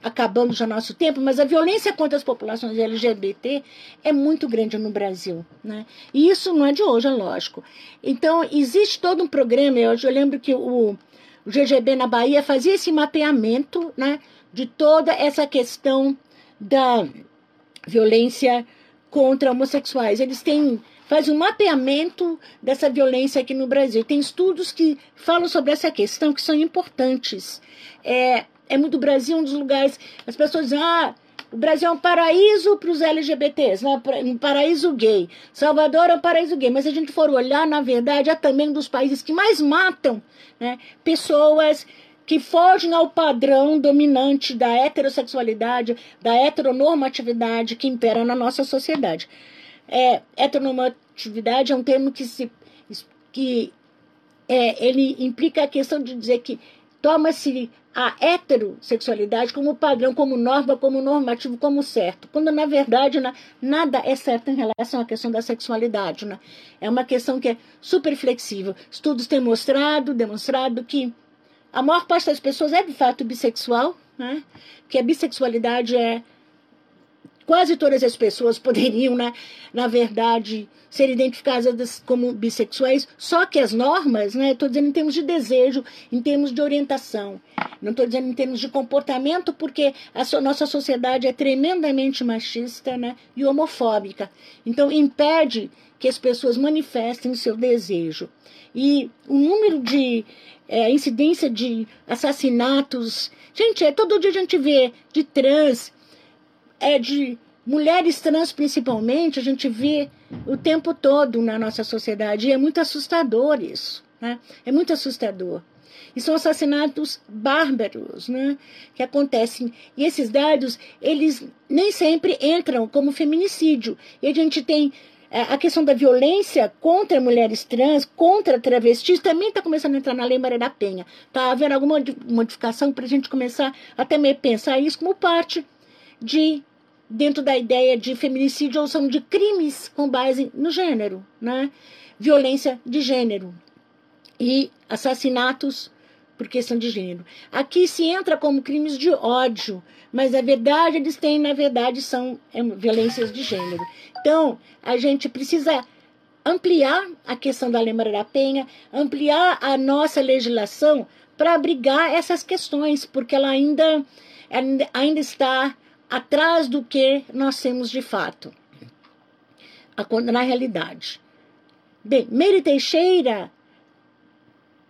Speaker 2: acabando já no nosso tempo, mas a violência contra as populações LGBT é muito grande no Brasil. Né? E isso não é de hoje, é lógico. Então, existe todo um programa, eu, eu lembro que o, o GGB na Bahia fazia esse mapeamento né, de toda essa questão da violência contra homossexuais. Eles têm faz um mapeamento dessa violência aqui no Brasil. Tem estudos que falam sobre essa questão que são importantes. É, é muito Brasil um dos lugares. As pessoas dizem, ah, o Brasil é um paraíso para os LGBTs, né? um paraíso gay. Salvador é um paraíso gay. Mas se a gente for olhar, na verdade, é também um dos países que mais matam né? pessoas que fogem ao padrão dominante da heterossexualidade, da heteronormatividade que impera na nossa sociedade. É, heteronormatividade é um termo que se que é, ele implica a questão de dizer que toma-se a heterossexualidade como padrão, como norma, como normativo, como certo, quando na verdade né, nada é certo em relação à questão da sexualidade. Né? É uma questão que é super flexível. Estudos têm mostrado, demonstrado que a maior parte das pessoas é de fato bissexual, né? que a bissexualidade é. Quase todas as pessoas [LAUGHS] poderiam, né, na verdade, ser identificadas como bissexuais, só que as normas, né, estou dizendo em termos de desejo, em termos de orientação, não estou dizendo em termos de comportamento, porque a so nossa sociedade é tremendamente machista né, e homofóbica. Então, impede que as pessoas manifestem o seu desejo. E o número de é, incidência de assassinatos. Gente, é, todo dia a gente vê de trans, é, de mulheres trans principalmente, a gente vê o tempo todo na nossa sociedade. E é muito assustador isso. Né? É muito assustador. E são assassinatos bárbaros né, que acontecem. E esses dados, eles nem sempre entram como feminicídio. E a gente tem é, a questão da violência contra mulheres trans, contra travestis, também está começando a entrar na Lei Maria da Penha. Está havendo alguma modificação para a gente começar até meio pensar isso como parte de, dentro da ideia de feminicídio ou são de crimes com base no gênero, né? Violência de gênero e assassinatos por questão de gênero. Aqui se entra como crimes de ódio, mas a verdade eles têm, na verdade, são é, violências de gênero. Então, a gente precisa ampliar a questão da Lei Maria da Penha, ampliar a nossa legislação para abrigar essas questões, porque ela ainda, ainda está atrás do que nós temos de fato, na realidade. Bem, Meire Teixeira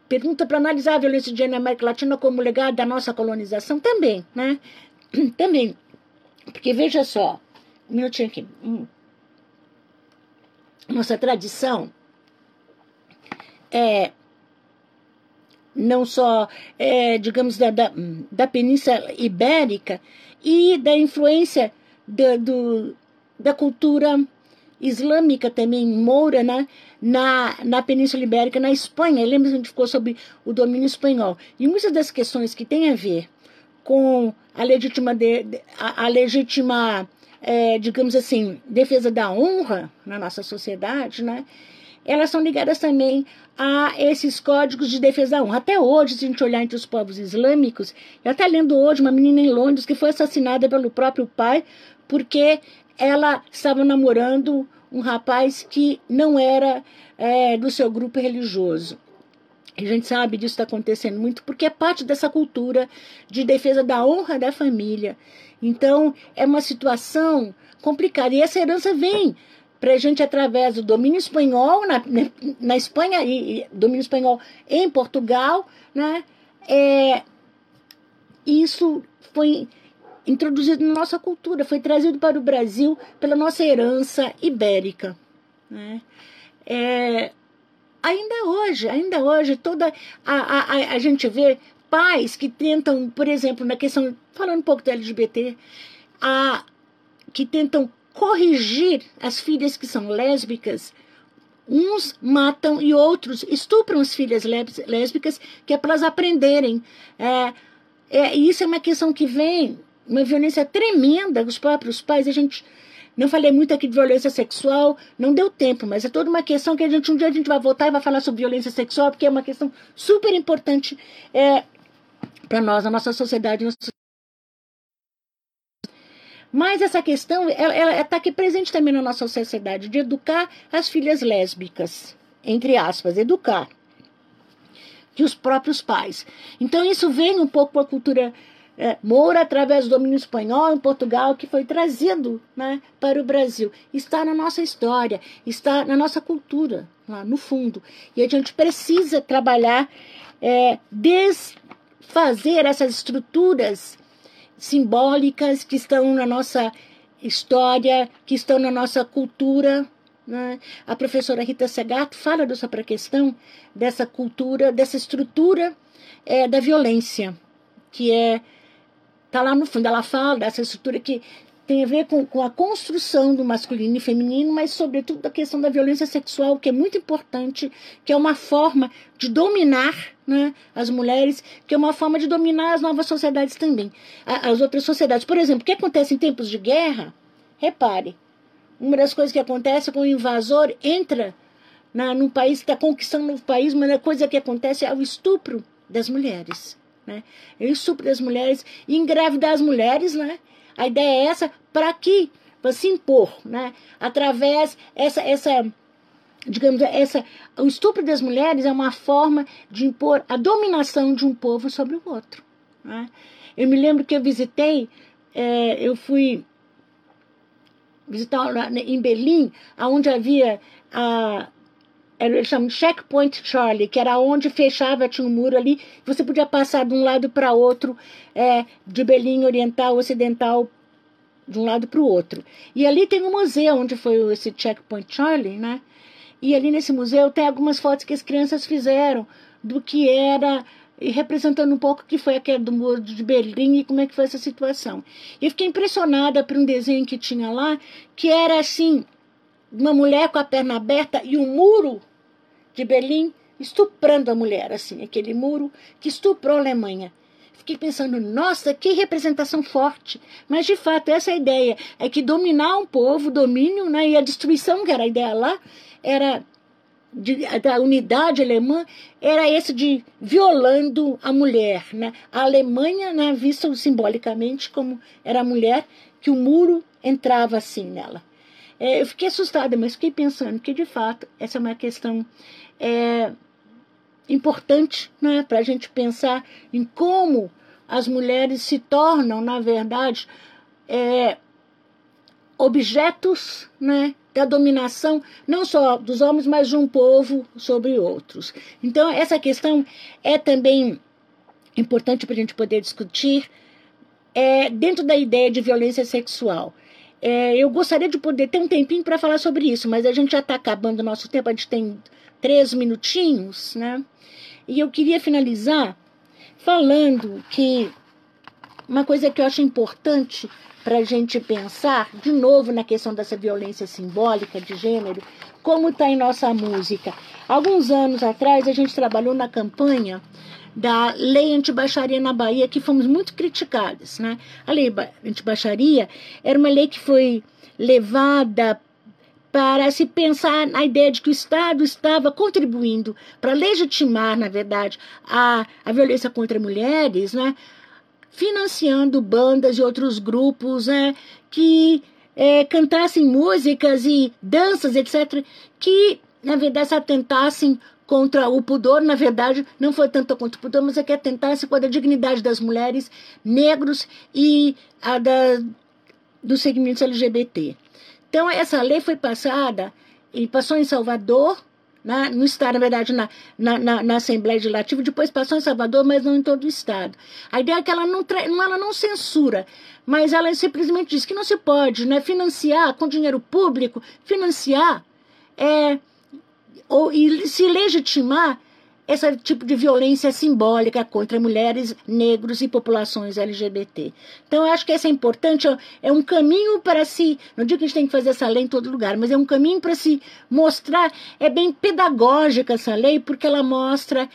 Speaker 2: pergunta para analisar a violência de gênero na América Latina como legado da nossa colonização também, né? [CLEARS THROAT] Também. Porque veja só, um minutinho aqui. Hum. Nossa tradição é não só, é, digamos, da, da, da Península Ibérica e da influência da, do, da cultura islâmica também, moura, né? na, na Península Ibérica, na Espanha. Lembra que a gente ficou sobre o domínio espanhol. E muitas das questões que têm a ver com a legítima, de, a, a legítima é, digamos assim, defesa da honra na nossa sociedade, né? Elas são ligadas também a esses códigos de defesa da honra. Até hoje, se a gente olhar entre os povos islâmicos, eu até lendo hoje uma menina em Londres que foi assassinada pelo próprio pai porque ela estava namorando um rapaz que não era é, do seu grupo religioso. A gente sabe disso está acontecendo muito porque é parte dessa cultura de defesa da honra da família. Então, é uma situação complicada. E essa herança vem para a gente através do domínio espanhol na, na Espanha e, e domínio espanhol em Portugal, né? É, isso foi introduzido na nossa cultura, foi trazido para o Brasil pela nossa herança ibérica. Né? É, ainda hoje, ainda hoje, toda a, a, a gente vê pais que tentam, por exemplo, na questão, falando um pouco do LGBT, a, que tentam corrigir as filhas que são lésbicas, uns matam e outros estupram as filhas lésbicas, que é para elas aprenderem. É, é, isso é uma questão que vem uma violência tremenda dos próprios pais. A gente não falei muito aqui de violência sexual, não deu tempo, mas é toda uma questão que a gente um dia a gente vai voltar e vai falar sobre violência sexual, porque é uma questão super importante é, para nós, na nossa sociedade. Mas essa questão, ela está aqui presente também na nossa sociedade, de educar as filhas lésbicas, entre aspas, educar, que os próprios pais. Então isso vem um pouco com a cultura é, Moura, através do domínio espanhol em Portugal, que foi trazido né, para o Brasil. Está na nossa história, está na nossa cultura, lá no fundo. E a gente precisa trabalhar, é, desfazer essas estruturas simbólicas que estão na nossa história, que estão na nossa cultura. Né? A professora Rita Segato fala dessa questão, dessa cultura, dessa estrutura é, da violência, que é Está lá no fundo, ela fala dessa estrutura que tem a ver com, com a construção do masculino e feminino, mas sobretudo da questão da violência sexual, que é muito importante, que é uma forma de dominar né, as mulheres, que é uma forma de dominar as novas sociedades também, as outras sociedades. Por exemplo, o que acontece em tempos de guerra? Repare, uma das coisas que acontece é o invasor entra na, num país, está conquistando novo país, uma das coisas que acontece é o estupro das mulheres né? É estupro das mulheres engravidar as mulheres, né? A ideia é essa para que para se impor, né? Através essa essa digamos essa o estupro das mulheres é uma forma de impor a dominação de um povo sobre o outro. Né? Eu me lembro que eu visitei, é, eu fui visitar em Berlim, aonde havia a eles chamam checkpoint Charlie, que era onde fechava, tinha um muro ali, você podia passar de um lado para outro, é, de Berlim Oriental, Ocidental, de um lado para o outro. E ali tem um museu onde foi esse checkpoint Charlie, né? E ali nesse museu tem algumas fotos que as crianças fizeram do que era e representando um pouco o que foi aquele do muro de Berlim e como é que foi essa situação. E fiquei impressionada por um desenho que tinha lá, que era assim, uma mulher com a perna aberta e um muro de Berlim estuprando a mulher, assim, aquele muro que estuprou a Alemanha. Fiquei pensando, nossa, que representação forte. Mas, de fato, essa é ideia. É que dominar um povo, domínio, né, e a destruição, que era a ideia lá, era de, da unidade alemã, era esse de violando a mulher. Né? A Alemanha, né, vista simbolicamente como era a mulher, que o muro entrava assim nela. É, eu fiquei assustada, mas fiquei pensando que, de fato, essa é uma questão é, importante né, para a gente pensar em como as mulheres se tornam, na verdade, é, objetos né, da dominação, não só dos homens, mas de um povo sobre outros. Então, essa questão é também importante para a gente poder discutir é, dentro da ideia de violência sexual. É, eu gostaria de poder ter um tempinho para falar sobre isso, mas a gente já está acabando o nosso tempo, a gente tem três minutinhos, né? E eu queria finalizar falando que uma coisa que eu acho importante para a gente pensar, de novo, na questão dessa violência simbólica de gênero, como está em nossa música. Alguns anos atrás, a gente trabalhou na campanha da lei antibaixaria na Bahia, que fomos muito criticadas. Né? A lei antibaixaria era uma lei que foi levada para se pensar na ideia de que o Estado estava contribuindo para legitimar, na verdade, a, a violência contra mulheres, né? financiando bandas e outros grupos né? que é, cantassem músicas e danças, etc., que, na verdade, se atentassem contra o pudor, na verdade, não foi tanto contra o pudor, mas é que atentasse contra a dignidade das mulheres, negros e a da, dos segmentos LGBT. Então, essa lei foi passada, e passou em Salvador, né, no Estado, na verdade, na, na, na, na, Assembleia Legislativa, depois passou em Salvador, mas não em todo o Estado. A ideia é que ela não, ela não censura, mas ela simplesmente diz que não se pode né, financiar com dinheiro público, financiar é, ou, e se legitimar esse tipo de violência simbólica contra mulheres, negros e populações LGBT. Então, eu acho que isso é importante, é um caminho para se, não digo que a gente tem que fazer essa lei em todo lugar, mas é um caminho para se mostrar, é bem pedagógica essa lei, porque ela mostra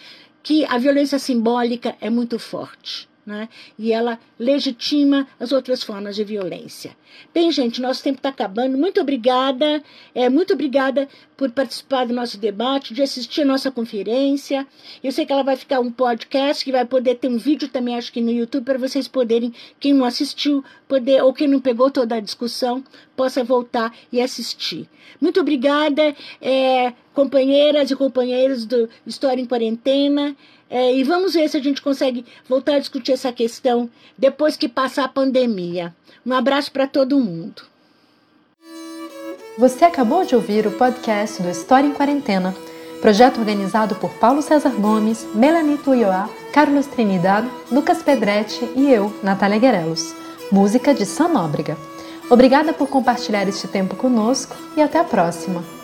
Speaker 2: que a violência simbólica é muito forte né? e ela legitima as outras formas de violência. Bem, gente, nosso tempo está acabando. Muito obrigada, é, muito obrigada por participar do nosso debate, de assistir a nossa conferência. Eu sei que ela vai ficar um podcast, que vai poder ter um vídeo também, acho que no YouTube, para vocês poderem, quem não assistiu, poder, ou quem não pegou toda a discussão, possa voltar e assistir. Muito obrigada, é, companheiras e companheiros do História em Quarentena. É, e vamos ver se a gente consegue voltar a discutir essa questão depois que passar a pandemia. Um abraço para todo mundo.
Speaker 1: Você acabou de ouvir o podcast do História em Quarentena, projeto organizado por Paulo César Gomes, Melanie Tuioá, Carlos Trinidad, Lucas Pedretti e eu, Natália Guerelos. Música de Sam Nóbrega. Obrigada por compartilhar este tempo conosco e até a próxima!